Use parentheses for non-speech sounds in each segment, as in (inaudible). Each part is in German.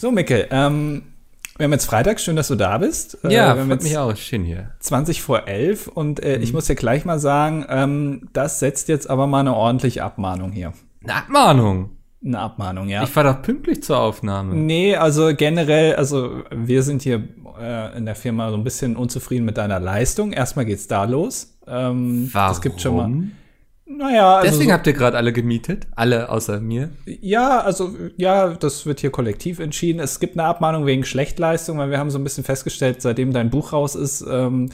So, Mickel, ähm, wir haben jetzt Freitag, schön, dass du da bist. Ja, äh, wir haben freut jetzt mich auch, schön hier. 20 vor 11 und äh, Mhm. ich muss dir gleich mal sagen, ähm, das setzt jetzt aber mal eine ordentliche Abmahnung hier. Eine Abmahnung. Eine Abmahnung, ja. Ich war doch pünktlich zur Aufnahme. Nee, also generell, also wir sind hier äh, in der Firma so ein bisschen unzufrieden mit deiner Leistung. Erstmal geht's da los. Ähm, Warum? Das gibt schon mal. Naja, also Deswegen habt ihr gerade alle gemietet? Alle außer mir? ja, also ja, das wird hier kollektiv entschieden. Es gibt eine Abmahnung wegen Schlechtleistung, weil wir haben so ein bisschen festgestellt, seitdem dein Buch raus ist, ähm,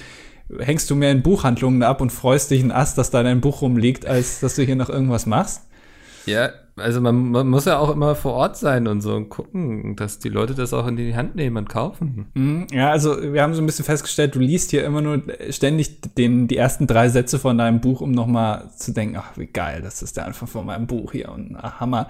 hängst du mehr in Buchhandlungen ab und freust dich ein Ast, dass da dein Buch rumliegt, als dass du hier noch irgendwas machst. Ja, also man, man muss ja auch immer vor Ort sein und so und gucken, dass die Leute das auch in die Hand nehmen und kaufen. Mhm, Ja, also wir haben so ein bisschen festgestellt, du liest hier immer nur ständig den, die ersten drei Sätze von deinem Buch, um nochmal zu denken, ach, wie geil, das ist der Anfang von meinem Buch hier und ach, Hammer.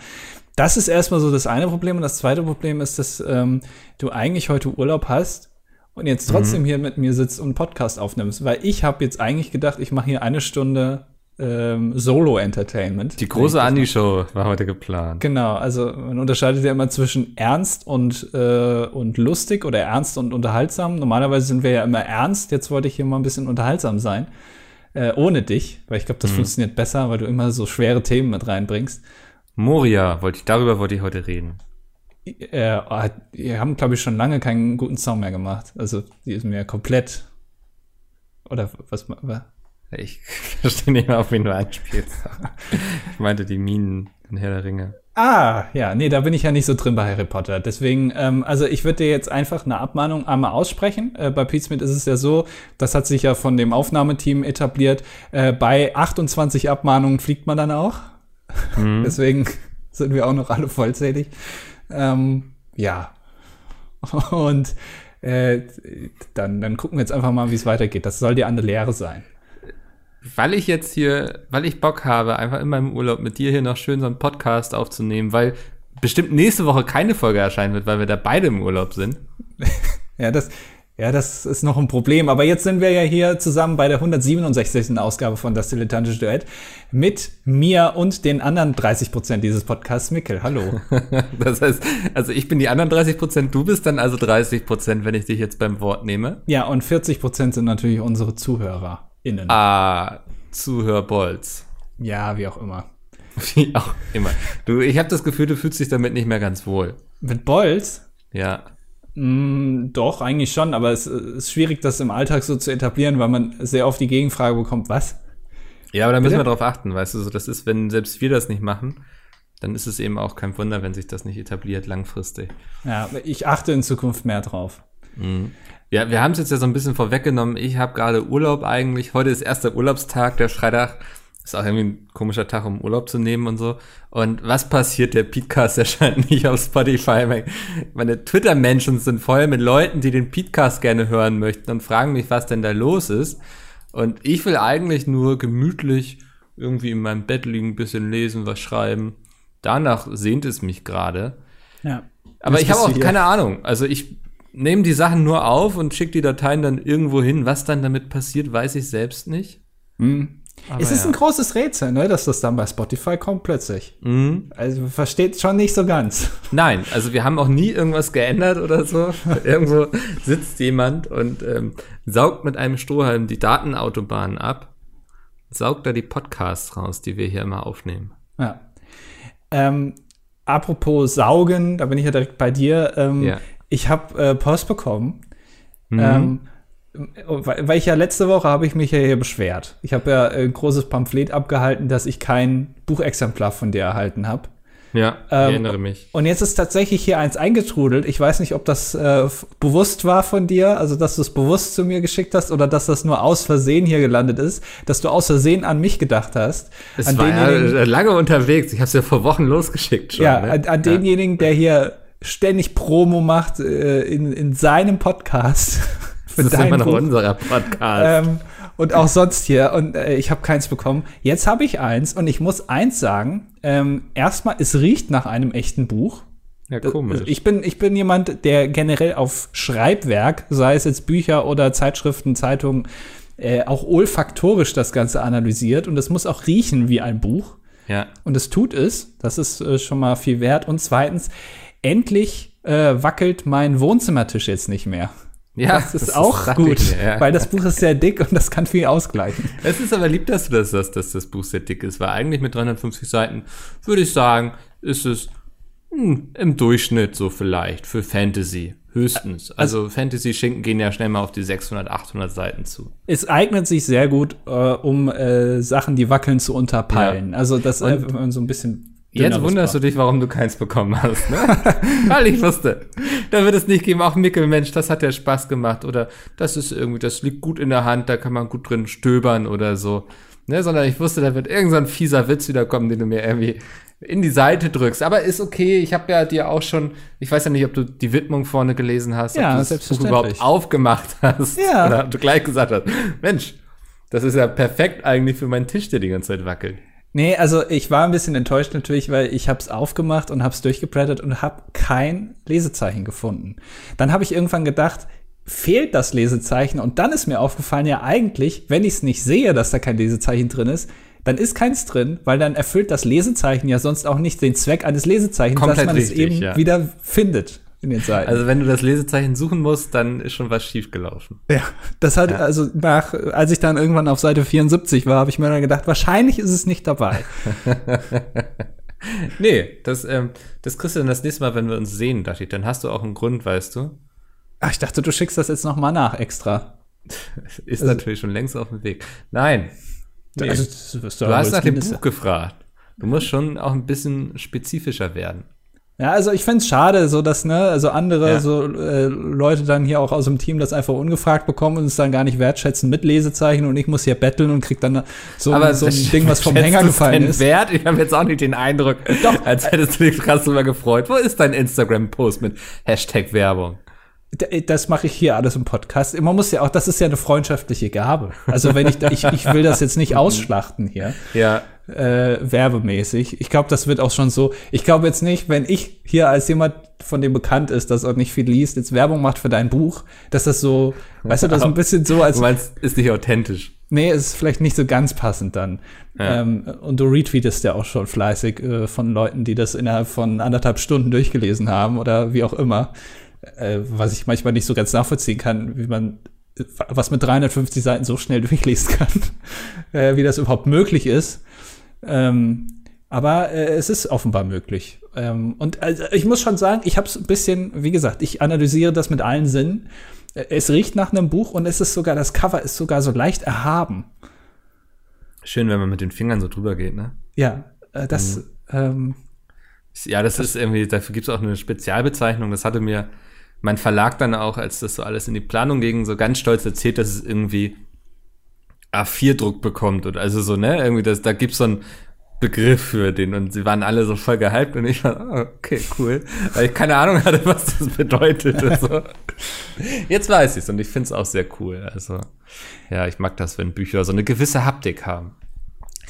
Das ist erstmal so das eine Problem. Und das zweite Problem ist, dass ähm, du eigentlich heute Urlaub hast und jetzt trotzdem hier mit mir sitzt und einen Podcast aufnimmst. Weil ich habe jetzt eigentlich gedacht, ich mache hier eine Stunde ähm, Solo-Entertainment. Die große Andi-Show war heute geplant. Genau, also man unterscheidet ja immer zwischen ernst und, äh, und lustig oder ernst und unterhaltsam. Normalerweise sind wir ja immer ernst. Jetzt wollte ich hier mal ein bisschen unterhaltsam sein. Äh, ohne dich, weil ich glaube, das funktioniert besser, weil du immer so schwere Themen mit reinbringst. Moria, wollte ich, darüber wollte ich heute reden. Äh, wir haben, glaube ich, schon lange keinen guten Song mehr gemacht. Also, die ist mir komplett. Oder was? was? Ich (laughs) verstehe nicht mehr, auf wen du anspielst. (laughs) Ich meinte die Minen in Herr der Ringe. Ah, ja, nee, da bin ich ja nicht so drin bei Harry Potter. Deswegen, ähm, also ich würde dir jetzt einfach eine Abmahnung einmal aussprechen. Äh, bei Pete ist es ja so, das hat sich ja von dem Aufnahmeteam etabliert. Äh, bei 28 Abmahnungen fliegt man dann auch. (laughs) Deswegen sind wir auch noch alle vollzählig. Ähm, ja. Und äh, dann, dann gucken wir jetzt einfach mal, wie es weitergeht. Das soll dir eine Lehre sein. Weil ich jetzt hier, weil ich Bock habe, einfach in meinem Urlaub mit dir hier noch schön so einen Podcast aufzunehmen, weil bestimmt nächste Woche keine Folge erscheinen wird, weil wir da beide im Urlaub sind. (laughs) Ja, das, ja, das ist noch ein Problem. Aber jetzt sind wir ja hier zusammen bei der 167. Ausgabe von Das Dilettantische Duett mit mir und den anderen 30 Prozent dieses Podcasts. Mickel, hallo. (laughs) Das heißt, also ich bin die anderen 30 Prozent, du bist dann also 30 Prozent, wenn ich dich jetzt beim Wort nehme. ja, und 40 Prozent sind natürlich unsere ZuhörerInnen. Ah, Zuhörbolz. Ja, wie auch immer. (laughs) Wie auch immer. Du, ich habe das Gefühl, du fühlst dich damit nicht mehr ganz wohl. Mit Bolz? Ja. Mm, doch, eigentlich schon, aber es ist schwierig, das im Alltag so zu etablieren, weil man sehr oft die Gegenfrage bekommt, was? Ja, aber da müssen wir drauf achten, weißt du, so das ist, wenn selbst wir das nicht machen, dann ist es eben auch kein Wunder, wenn sich das nicht etabliert langfristig. Ja, ich achte in Zukunft mehr drauf. Ja, wir haben es jetzt ja so ein bisschen vorweggenommen. Ich habe gerade Urlaub eigentlich. Heute ist erster Urlaubstag, der Freitag. Ist auch irgendwie ein komischer Tag, um Urlaub zu nehmen und so. Und was passiert? Der Podcast (laughs) erscheint nicht auf Spotify. Meine Twitter-Menschen sind voll mit Leuten, die den Podcast gerne hören möchten und fragen mich, was denn da los ist. Und ich will eigentlich nur gemütlich irgendwie in meinem Bett liegen, ein bisschen lesen, was schreiben. Danach sehnt es mich gerade. Ja. Aber ich habe auch hier. keine Ahnung. Also ich nehme die Sachen nur auf und schicke die Dateien dann irgendwo hin. Was dann damit passiert, weiß ich selbst nicht. Hm. Aber Es ist ja. ein großes Rätsel, ne, dass das dann bei Spotify kommt plötzlich. Mhm. Also versteht schon nicht so ganz. Nein, also wir haben auch nie irgendwas geändert oder so. (laughs) Irgendwo sitzt jemand und ähm, saugt mit einem Strohhalm die Datenautobahn ab, saugt da die Podcasts raus, die wir hier immer aufnehmen. Ja. Ähm, apropos Saugen, da bin ich ja direkt bei dir. Ähm, Ja. Ich habe äh, Post bekommen. Mhm. Ähm, weil, ich ja letzte Woche habe ich mich ja hier beschwert. Ich habe ja ein großes Pamphlet abgehalten, dass ich kein Buchexemplar von dir erhalten habe. Ja, ich Ähm, erinnere mich. Und jetzt ist tatsächlich hier eins eingetrudelt. Ich weiß nicht, ob das äh, bewusst war von dir, also dass du es bewusst zu mir geschickt hast oder dass das nur aus Versehen hier gelandet ist, dass du aus Versehen an mich gedacht hast. Es an war ja äh, lange unterwegs. Ich habe es ja vor Wochen losgeschickt schon. ja, ne? an, an denjenigen, der hier ständig Promo macht äh, in, in seinem Podcast. Das ist immer noch Buch. unserer Podcast. Ähm, und auch sonst hier. Und äh, ich habe keins bekommen. Jetzt habe ich eins und ich muss eins sagen. Ähm, erstmal, es riecht nach einem echten Buch. ja, komisch. Also ich bin, ich bin jemand, der generell auf Schreibwerk, sei es jetzt Bücher oder Zeitschriften, Zeitungen, äh, auch olfaktorisch das Ganze analysiert. Und es muss auch riechen wie ein Buch. ja. Und es tut es. Das ist äh, schon mal viel wert. Und zweitens, endlich äh, wackelt mein Wohnzimmertisch jetzt nicht mehr. Ja, das ist auch gut, mir, ja. weil das Buch ist sehr dick und das kann viel ausgleichen. Es ist aber lieb, dass du das sagst, dass das Buch sehr dick ist, weil eigentlich mit 350 Seiten würde ich sagen, ist es hm, im Durchschnitt so vielleicht für Fantasy. Höchstens. Also, also Fantasy-Schinken gehen ja schnell mal auf die 600, 800 Seiten zu. Es eignet sich sehr gut, äh, um äh, Sachen, die wackeln, zu unterpeilen. Ja. Also das äh, so ein bisschen Jetzt wunderst du dich, warum du keins bekommen hast, ne? (laughs) Weil ich wusste, da wird es nicht geben. Auch Mickel, Mensch, das hat ja Spaß gemacht. Oder das ist irgendwie, das liegt gut in der Hand, da kann man gut drin stöbern oder so. Ne? Sondern ich wusste, da wird irgendein so fieser Witz wieder kommen, den du mir irgendwie in die Seite drückst. Aber ist okay, ich habe ja dir auch schon, ich weiß ja nicht, ob du die Widmung vorne gelesen hast, ja, ob du das Buch überhaupt aufgemacht hast. Ja. Oder du gleich gesagt hast, Mensch, das ist ja perfekt eigentlich für meinen Tisch, der die ganze Zeit wackelt. Nee, also ich war ein bisschen enttäuscht natürlich, weil ich habe es aufgemacht und habe es durchgeblättert und habe kein Lesezeichen gefunden. Dann habe ich irgendwann gedacht, fehlt das Lesezeichen und dann ist mir aufgefallen, ja eigentlich, wenn ich es nicht sehe, dass da kein Lesezeichen drin ist, dann ist keins drin, weil dann erfüllt das Lesezeichen ja sonst auch nicht den Zweck eines Lesezeichens, Komplett dass man richtig, es eben ja. wieder findet in den Seiten. Also wenn du das Lesezeichen suchen musst, dann ist schon was schief gelaufen. Ja, das hat ja. also nach, als ich dann irgendwann auf Seite 74 war, habe ich mir dann gedacht, wahrscheinlich ist es nicht dabei. (laughs) nee, das, ähm, das kriegst du dann das nächste Mal, wenn wir uns sehen, dachte ich. Dann hast du auch einen Grund, weißt du. Ach, ich dachte, du schickst das jetzt noch mal nach extra. (laughs) ist also, natürlich schon längst auf dem Weg. Nein, Nee. Also, du hast nach dem Buch gefragt. Du musst schon auch ein bisschen spezifischer werden. Ja, also ich find's schade, so dass, ne, also andere ja. so äh, Leute dann hier auch aus dem Team das einfach ungefragt bekommen und es dann gar nicht wertschätzen mit Lesezeichen und ich muss hier betteln und krieg dann so, Aber so ein Ding, was vom Hänger gefallen ist. Wert? Ich habe jetzt auch nicht den Eindruck, Doch. als hättest du dich krass drüber gefreut. Wo ist dein Instagram-Post mit Hashtag Werbung? das mache ich hier alles im Podcast. Man muss ja auch, das ist ja eine freundschaftliche Gabe. Also wenn ich, ich, ich will das jetzt nicht (laughs) ausschlachten hier. Ja. Äh, werbemäßig. Ich glaube, das wird auch schon so. Ich glaube jetzt nicht, wenn ich hier als jemand, von dem bekannt ist, dass auch nicht viel liest, jetzt Werbung macht für dein Buch, dass das so, weißt du, das ist ein bisschen so, als. Du meinst, ist nicht authentisch. Nee, ist vielleicht nicht so ganz passend dann. Ja. Ähm, und du retweetest ja auch schon fleißig äh, von Leuten, die das innerhalb von anderthalb Stunden durchgelesen haben oder wie auch immer äh, was ich manchmal nicht so ganz nachvollziehen kann, wie man was mit 350 Seiten so schnell (laughs) durchlesen kann, äh, wie das überhaupt möglich ist. Ähm, aber äh, es ist offenbar möglich. Ähm, und also, ich muss schon sagen, ich habe es ein bisschen, wie gesagt, ich analysiere das mit allen Sinnen. Äh, es riecht nach einem Buch und es ist sogar, das Cover ist sogar so leicht erhaben. Schön, wenn man mit den Fingern so drüber geht, ne? Ja, äh, das. Mhm. Ähm, ja, das, das ist irgendwie, dafür gibt es auch eine Spezialbezeichnung. Das hatte mir mein Verlag dann auch, als das so alles in die Planung ging, so ganz stolz erzählt, dass es irgendwie A4-Druck bekommt oder also so, ne? Irgendwie, das, da gibt's so einen Begriff für den und sie waren alle so voll gehypt und ich war, oh, okay, cool. Weil ich keine Ahnung hatte, was das bedeutet. so. (laughs) Jetzt weiß ich's und ich find's auch sehr cool. Also, ja, ich mag das, wenn Bücher so eine gewisse Haptik haben.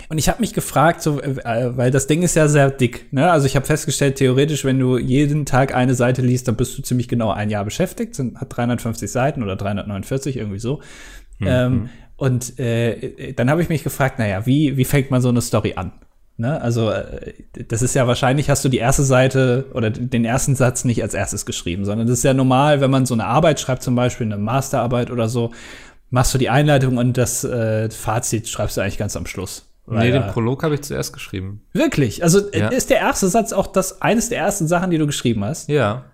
Und ich habe mich gefragt, so, äh, weil das Ding ist ja sehr dick. Ne? Also ich habe festgestellt, theoretisch, wenn du jeden Tag eine Seite liest, dann bist du ziemlich genau ein Jahr beschäftigt. Sind, hat 350 Seiten oder 349 irgendwie so. Mhm. Ähm, und äh, dann habe ich mich gefragt, naja, wie, wie fängt man so eine Story an? Ne? Also äh, das ist ja wahrscheinlich, hast du die erste Seite oder den ersten Satz nicht als erstes geschrieben, sondern das ist ja normal, wenn man so eine Arbeit schreibt, zum Beispiel eine Masterarbeit oder so, machst du die Einleitung und das äh, Fazit schreibst du eigentlich ganz am Schluss. Nee, den Prolog habe ich zuerst geschrieben. Wirklich? Also ja. ist der erste Satz auch das eines der ersten Sachen, die du geschrieben hast? Ja.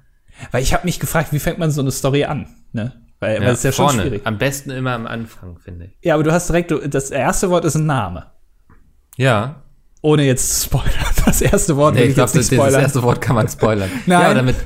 Weil ich habe mich gefragt, wie fängt man so eine Story an? Ne? Weil, ja, weil ist ja vorne. schon schwierig. Am besten immer am Anfang, finde ich. Ja, aber du hast direkt, das erste Wort ist ein Name. Ja. Ohne jetzt zu spoilern. Das erste Wort nee, ich, glaube, das, das erste Wort kann man spoilern. (laughs) Nein. Ja, damit,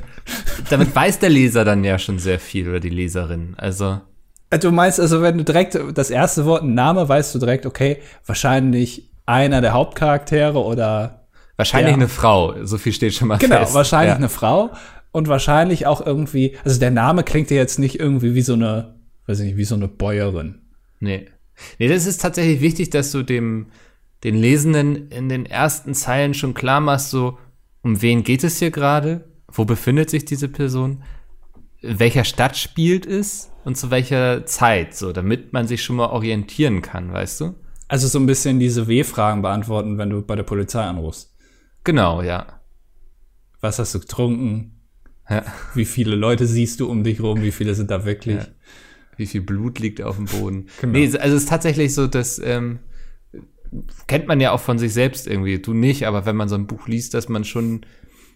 damit weiß der Leser dann ja schon sehr viel oder die Leserin. Also. Äh, du meinst also, wenn du direkt das erste Wort, ein Name, weißt du direkt, okay, wahrscheinlich einer der Hauptcharaktere oder wahrscheinlich der, eine Frau. So viel steht schon mal genau, fest. Genau, wahrscheinlich ja. eine Frau und wahrscheinlich auch irgendwie. Also der Name klingt ja jetzt nicht irgendwie wie so eine, weiß ich nicht, wie so eine Bäuerin. Nee, nee, das ist tatsächlich wichtig, dass du dem den Lesenden in den ersten Zeilen schon klar machst, so um wen geht es hier gerade? Wo befindet sich diese Person? welcher Stadt spielt es und zu welcher Zeit, so, damit man sich schon mal orientieren kann, weißt du? Also so ein bisschen diese W-Fragen beantworten, wenn du bei der Polizei anrufst. Genau, ja. Was hast du getrunken? Ja. Wie viele Leute siehst du um dich rum? Wie viele sind da wirklich? Ja. Wie viel Blut liegt auf dem Boden? (laughs) Genau. Nee, also es ist tatsächlich so, dass ähm, kennt man ja auch von sich selbst irgendwie. Du nicht, aber wenn man so ein Buch liest, dass man schon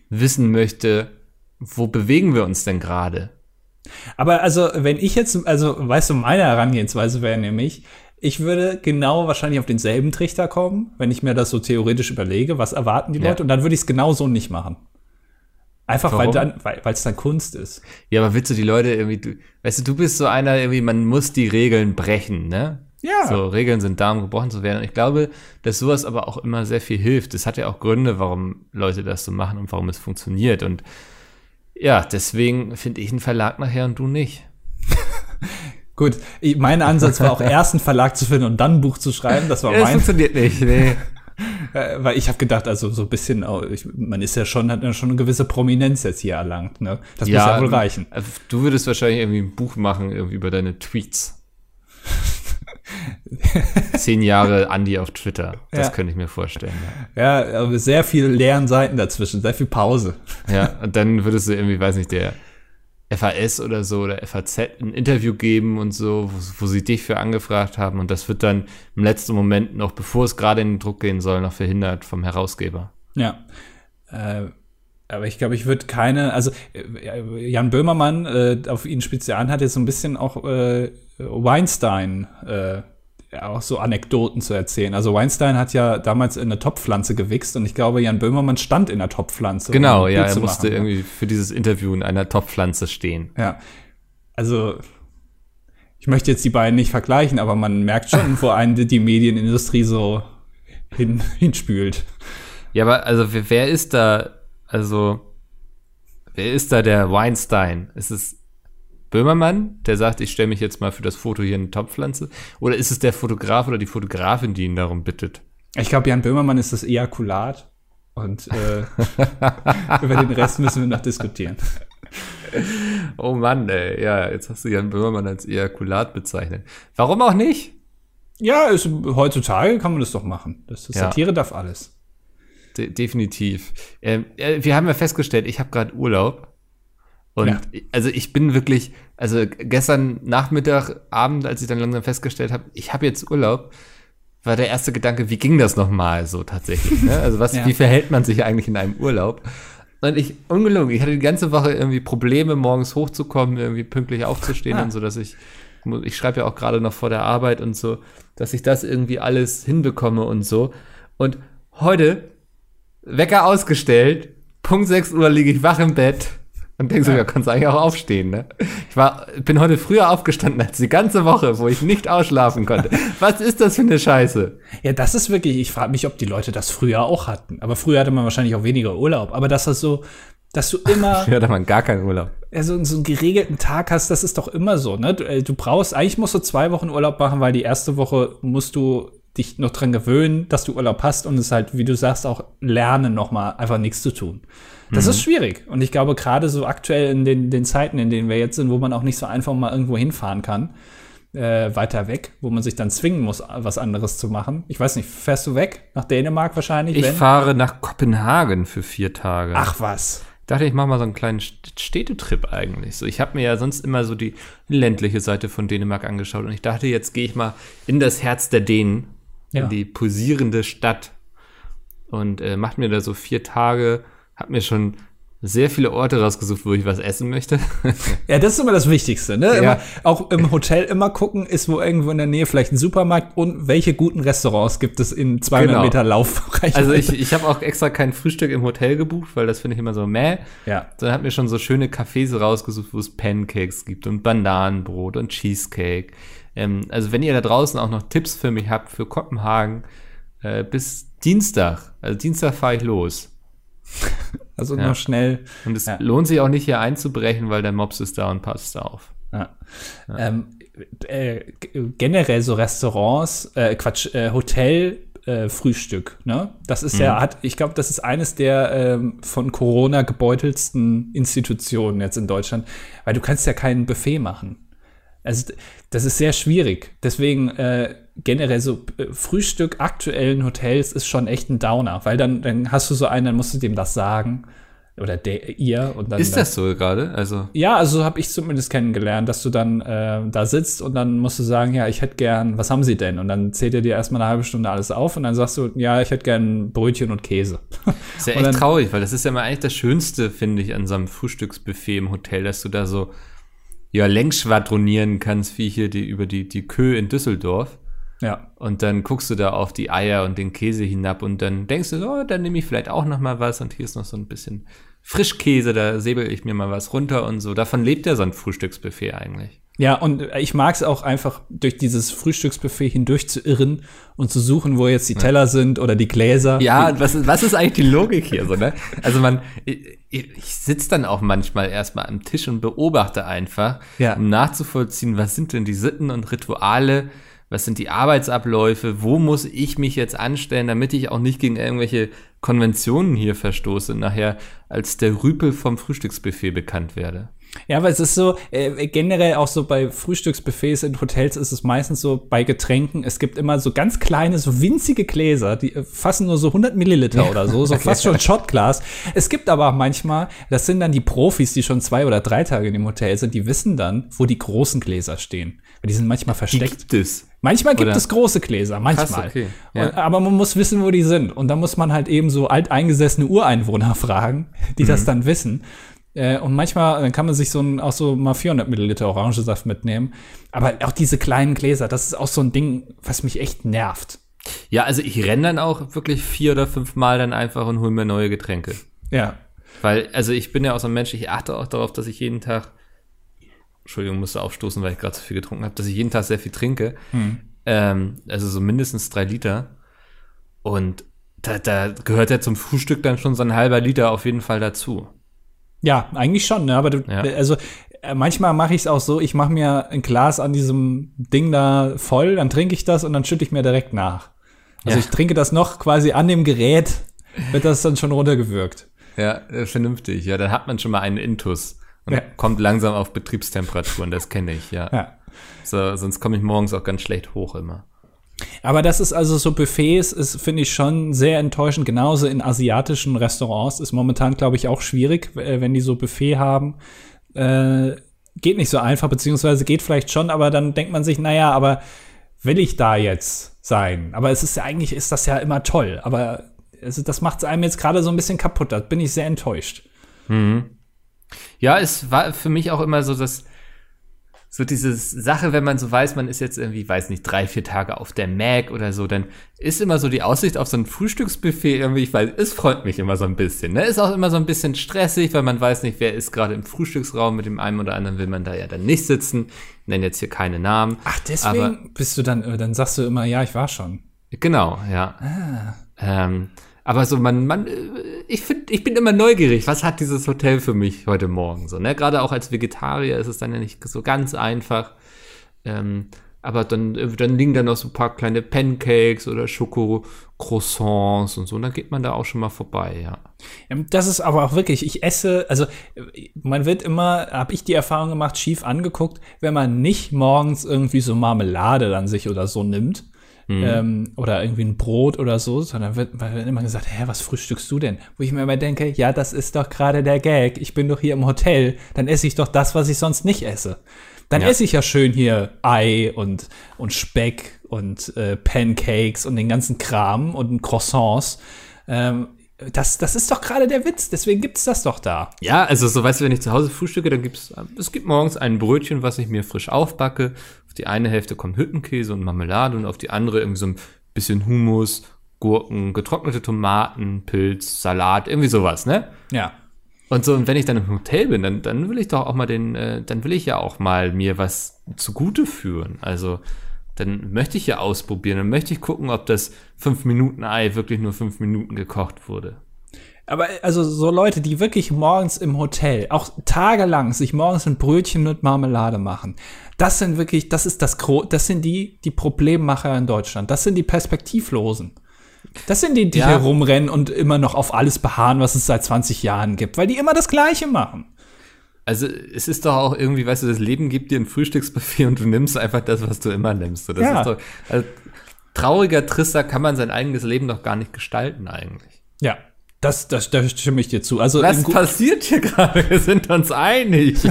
wissen möchte, wo bewegen wir uns denn gerade? Aber also, wenn ich jetzt, also, weißt du, meine Herangehensweise wäre nämlich, ich würde genau wahrscheinlich auf denselben Trichter kommen, wenn ich mir das so theoretisch überlege, was erwarten die ja. Leute, und dann würde ich es genau so nicht machen. Einfach Warum? weil dann, weil es dann Kunst ist. Ja, aber willst du die Leute irgendwie, du, weißt du, du bist so einer irgendwie, man muss die Regeln brechen, ne? Ja. So, Regeln sind da, um gebrochen zu werden. Und ich glaube, dass sowas aber auch immer sehr viel hilft. Es hat ja auch Gründe, warum Leute das so machen und warum es funktioniert. Und ja, deswegen finde ich einen Verlag nachher und du nicht. (laughs) Gut, mein Ansatz war auch erst einen Verlag zu finden und dann ein Buch zu schreiben. Das war (laughs) mein. Das funktioniert nicht, nee. Äh, weil ich habe gedacht, also so ein bisschen, ich, man ist ja schon, hat ja schon eine gewisse Prominenz jetzt hier erlangt, ne? Das ja, muss ja wohl reichen. Also du würdest wahrscheinlich irgendwie ein Buch machen, irgendwie über deine Tweets. (laughs) Zehn Jahre Andi auf Twitter. Das ja. könnte ich mir vorstellen. Ja. ja, aber sehr viele leeren Seiten dazwischen, sehr viel Pause. Ja, und dann würdest du irgendwie, weiß nicht, der FAS oder so oder FAZ ein Interview geben und so, wo, wo, sie dich für angefragt haben und das wird dann im letzten Moment noch, bevor es gerade in den Druck gehen soll, noch verhindert vom Herausgeber. Ja. Äh, aber ich glaube, ich würde keine, also äh, Jan Böhmermann, äh, auf ihn spezial hat jetzt so ein bisschen auch äh, Weinstein äh, auch so Anekdoten zu erzählen. Also Weinstein hat ja damals in eine Topfpflanze gewichst und ich glaube, Jan Böhmermann stand in der Topfpflanze. Genau, um ja, er musste machen. irgendwie für dieses Interview in einer Topfpflanze stehen. Ja, also ich möchte jetzt die beiden nicht vergleichen, aber man merkt schon, (laughs) wo einen die Medienindustrie so hin, hinspült. Ja, aber also wer ist da, also wer ist da der Weinstein? Ist es Böhmermann, der sagt, ich stelle mich jetzt mal für das Foto hier in eine Topfpflanze? Oder ist es der Fotograf oder die Fotografin, die ihn darum bittet? Ich glaube, Jan Böhmermann ist das Ejakulat. Und äh, (laughs) über den Rest müssen wir noch diskutieren. Oh Mann, ey. Ja, jetzt hast du Jan Böhmermann als Ejakulat bezeichnet. Warum auch nicht? Ja, ist, heutzutage kann man das doch machen. Das, das ja. Satire darf alles. De definitiv. Ähm, äh, wir haben ja festgestellt, ich habe gerade Urlaub. Und ja. also ich bin wirklich, also gestern Nachmittag, Abend, als ich dann langsam festgestellt habe, ich habe jetzt Urlaub, war der erste Gedanke, wie ging das nochmal so tatsächlich? Ne? Also was, (laughs) ja. wie verhält man sich eigentlich in einem Urlaub? Und ich, ungelogen, ich hatte die ganze Woche irgendwie Probleme, morgens hochzukommen, irgendwie pünktlich aufzustehen ah. und so, dass ich, ich schreibe ja auch gerade noch vor der Arbeit und so, dass ich das irgendwie alles hinbekomme und so. Und heute, Wecker ausgestellt, Punkt 6 Uhr liege ich wach im Bett und denkst du, ja, kannst eigentlich auch aufstehen, ne? Ich war, bin heute früher aufgestanden als die ganze Woche, wo ich nicht ausschlafen konnte. Was ist das für eine Scheiße? Ja, das ist wirklich, ich frage mich, ob die Leute das früher auch hatten. Aber früher hatte man wahrscheinlich auch weniger Urlaub. Aber dass das so, dass du immer. (laughs) früher hatte man gar keinen Urlaub. Ja, so, so einen geregelten Tag hast, das ist doch immer so, ne? Du, äh, du brauchst, eigentlich musst du zwei Wochen Urlaub machen, weil die erste Woche musst du dich noch dran gewöhnen, dass du Urlaub hast und es halt, wie du sagst, auch lernen, nochmal einfach nichts zu tun. Das mhm. ist schwierig. Und ich glaube, gerade so aktuell in den, den Zeiten, in denen wir jetzt sind, wo man auch nicht so einfach mal irgendwo hinfahren kann, äh, weiter weg, wo man sich dann zwingen muss, was anderes zu machen. Ich weiß nicht, fährst du weg? Nach Dänemark wahrscheinlich? Ich wenn? fahre nach Kopenhagen für vier Tage. Ach was. Ich dachte, ich mache mal so einen kleinen Städtetrip eigentlich. So, ich habe mir ja sonst immer so die ländliche Seite von Dänemark angeschaut und ich dachte, jetzt gehe ich mal in das Herz der Dänen, ja. in die pulsierende Stadt und äh, mache mir da so vier Tage habe mir schon sehr viele Orte rausgesucht, wo ich was essen möchte. (laughs) ja, das ist immer das Wichtigste, ne? Immer, ja. Auch im Hotel immer gucken, ist wo irgendwo in der Nähe vielleicht ein Supermarkt und welche guten Restaurants gibt es in 200 genau. Meter Laufbereich. Also ich, ich habe auch extra kein Frühstück im Hotel gebucht, weil das finde ich immer so meh. Ja. Dann hat mir schon so schöne Cafés rausgesucht, wo es Pancakes gibt und Bananenbrot und Cheesecake. Ähm, also wenn ihr da draußen auch noch Tipps für mich habt für Kopenhagen, äh, bis Dienstag, also Dienstag fahre ich los. (laughs) Also ja. nur schnell. Und es ja. lohnt sich auch nicht hier einzubrechen, weil der Mops ist da und passt auf. Ja. Ähm, äh, generell so Restaurants, äh, Quatsch, äh, Hotel, äh, Frühstück, ne? Das ist mhm. ja, hat, ich glaube, das ist eines der ähm, von Corona gebeutelsten Institutionen jetzt in Deutschland, weil du kannst ja kein Buffet machen. Also das ist sehr schwierig. Deswegen äh, generell so äh, Frühstück aktuellen Hotels ist schon echt ein Downer, weil dann, dann hast du so einen, dann musst du dem das sagen. oder der, ihr. Und dann, Ist das so gerade? Also Ja, also so habe ich zumindest kennengelernt, dass du dann äh, da sitzt und dann musst du sagen, ja, ich hätte gern, was haben sie denn? Und dann zählt er dir erstmal eine halbe Stunde alles auf und dann sagst du, ja, ich hätte gern Brötchen und Käse. (laughs) ist ja echt dann- traurig, weil das ist ja mal eigentlich das Schönste, finde ich, an so einem Frühstücksbuffet im Hotel, dass du da so ja längs schwadronieren kannst, wie hier die über die die Kö in Düsseldorf. Ja. Und dann guckst du da auf die Eier und den Käse hinab und dann denkst du, so, oh, dann nehme ich vielleicht auch noch mal was und hier ist noch so ein bisschen Frischkäse, da säbel ich mir mal was runter und so. Davon lebt ja so ein Frühstücksbuffet eigentlich. Ja, und ich mag es auch einfach, durch dieses Frühstücksbuffet hindurch zu irren und zu suchen, wo jetzt die Teller sind oder die Gläser. Ja, was, ist- was ist eigentlich die Logik hier so, ne? Also man, ich, ich sitze dann auch manchmal erstmal am Tisch und beobachte einfach, Ja. um nachzuvollziehen, was sind denn die Sitten und Rituale, was sind die Arbeitsabläufe, wo muss ich mich jetzt anstellen, damit ich auch nicht gegen irgendwelche Konventionen hier verstoße, nachher als der Rüpel vom Frühstücksbuffet bekannt werde. Ja, aber es ist so, äh, generell auch so bei Frühstücksbuffets in Hotels ist es meistens so bei Getränken, es gibt immer so ganz kleine, so winzige Gläser, die äh, fassen nur so 100 Milliliter oder so, so (laughs) fast schon Shotglas. Es gibt aber auch manchmal, das sind dann die Profis, die schon zwei oder drei Tage in dem Hotel sind, die wissen dann, wo die großen Gläser stehen. Weil die sind manchmal Die versteckt. gibt es. Manchmal gibt Oder? es große Gläser, manchmal. okay, ja. Und, aber man muss wissen, wo die sind. Und da muss man halt eben so alteingesessene Ureinwohner (laughs) fragen, die Mhm. das dann wissen. Äh, und manchmal dann kann man sich so ein, auch so mal 400 Milliliter Orangensaft mitnehmen. Aber auch diese kleinen Gläser, das ist auch so ein Ding, was mich echt nervt. Ja, also ich renne dann auch wirklich vier oder fünf Mal dann einfach und hole mir neue Getränke. Ja. Weil, also ich bin ja auch so ein Mensch, ich achte auch darauf, dass ich jeden Tag, Entschuldigung, musste aufstoßen, weil ich gerade so viel getrunken habe, dass ich jeden Tag sehr viel trinke. Ähm, also so mindestens drei Liter. Und da, da gehört ja zum Frühstück dann schon so ein halber Liter auf jeden Fall dazu. Ja, eigentlich schon, ne? Aber du, Ja. also äh, manchmal mache ich es auch so, ich mache mir ein Glas an diesem Ding da voll, dann trinke ich das und dann schütte ich mir direkt nach. Also Ja. ich trinke das noch quasi an dem Gerät, wird das dann schon runtergewürgt. Ja, äh, vernünftig. Ja, dann hat man schon mal einen Intus und Ja. kommt langsam auf Betriebstemperaturen, das kenne ich, ja. Ja. So, sonst komme ich morgens auch ganz schlecht hoch immer. Aber das ist also so Buffets, ist, finde ich, schon sehr enttäuschend. Genauso in asiatischen Restaurants ist momentan, glaube ich, auch schwierig, äh, wenn die so Buffet haben. Äh, geht nicht so einfach, beziehungsweise geht vielleicht schon, aber dann denkt man sich, naja, aber will ich da jetzt sein? Aber es ist ja eigentlich, ist das ja immer toll. Aber es, das macht es einem jetzt gerade so ein bisschen kaputt. Da bin ich sehr enttäuscht. Ja, es war für mich auch immer so, dass so diese Sache, wenn man so weiß, man ist jetzt irgendwie, weiß nicht, drei, vier Tage auf der Mac oder so, dann ist immer so die Aussicht auf so ein Frühstücksbuffet irgendwie, ich weiß, es freut mich immer so ein bisschen. Ne? Ist auch immer so ein bisschen stressig, weil man weiß nicht, wer ist gerade im Frühstücksraum, mit dem einen oder anderen will man da ja dann nicht sitzen. Ich nenne jetzt hier keine Namen. Ach, deswegen Aber- bist du dann, äh, dann sagst du immer, ja, ich war schon. Genau, ja. Ähm, aber so, man, man, äh, ich finde, ich bin immer neugierig, was hat dieses Hotel für mich heute Morgen so, ne? Gerade auch als Vegetarier ist es dann ja nicht so ganz einfach. Ähm, aber dann, äh, dann liegen da noch so ein paar kleine Pancakes oder Schoko-Croissants und so, und dann geht man da auch schon mal vorbei, ja. Ja, Das ist aber auch wirklich, ich esse, also man wird immer, habe ich die Erfahrung gemacht, schief angeguckt, wenn man nicht morgens irgendwie so Marmelade dann sich oder so nimmt. Ähm, oder irgendwie ein Brot oder so, sondern wird, wird immer gesagt, hä, was frühstückst du denn? Wo ich mir immer denke, ja, das ist doch gerade der Gag. Ich bin doch hier im Hotel, dann esse ich doch das, was ich sonst nicht esse. Dann Ja. esse ich ja schön hier Ei und, und Speck und äh, Pancakes und den ganzen Kram und Croissants. Ähm, das, das ist doch gerade der Witz, deswegen gibt's das doch da. Ja, also so weißt du, wenn ich zu Hause frühstücke, dann gibt's es gibt morgens ein Brötchen, was ich mir frisch aufbacke. Auf die eine Hälfte kommt Hüttenkäse und Marmelade und auf die andere irgendwie so ein bisschen Hummus, Gurken, getrocknete Tomaten, Pilz, Salat, irgendwie sowas, ne? Ja. Und so, und wenn ich dann im Hotel bin, dann, dann will ich doch auch mal den, äh, dann will ich ja auch mal mir was zugute führen. Also, dann möchte ich ja ausprobieren, dann möchte ich gucken, ob das 5-Minuten-Ei wirklich nur 5 Minuten gekocht wurde. Aber also so Leute, die wirklich morgens im Hotel, auch tagelang sich morgens ein Brötchen mit Marmelade machen, das sind wirklich, das ist das Gro das sind die, die Problemmacher in Deutschland. Das sind die Perspektivlosen. Das sind die, die Ja. herumrennen und immer noch auf alles beharren, was es seit 20 Jahren gibt, weil die immer das Gleiche machen. Also es ist doch auch irgendwie, weißt du, das Leben gibt dir ein Frühstücksbuffet und du nimmst einfach das, was du immer nimmst. Das Ja. ist doch, also, trauriger, trister kann man sein eigenes Leben doch gar nicht gestalten eigentlich. Ja. Das, das, da stimme ich dir zu. Also Was passiert hier gerade? Wir sind uns einig. (laughs)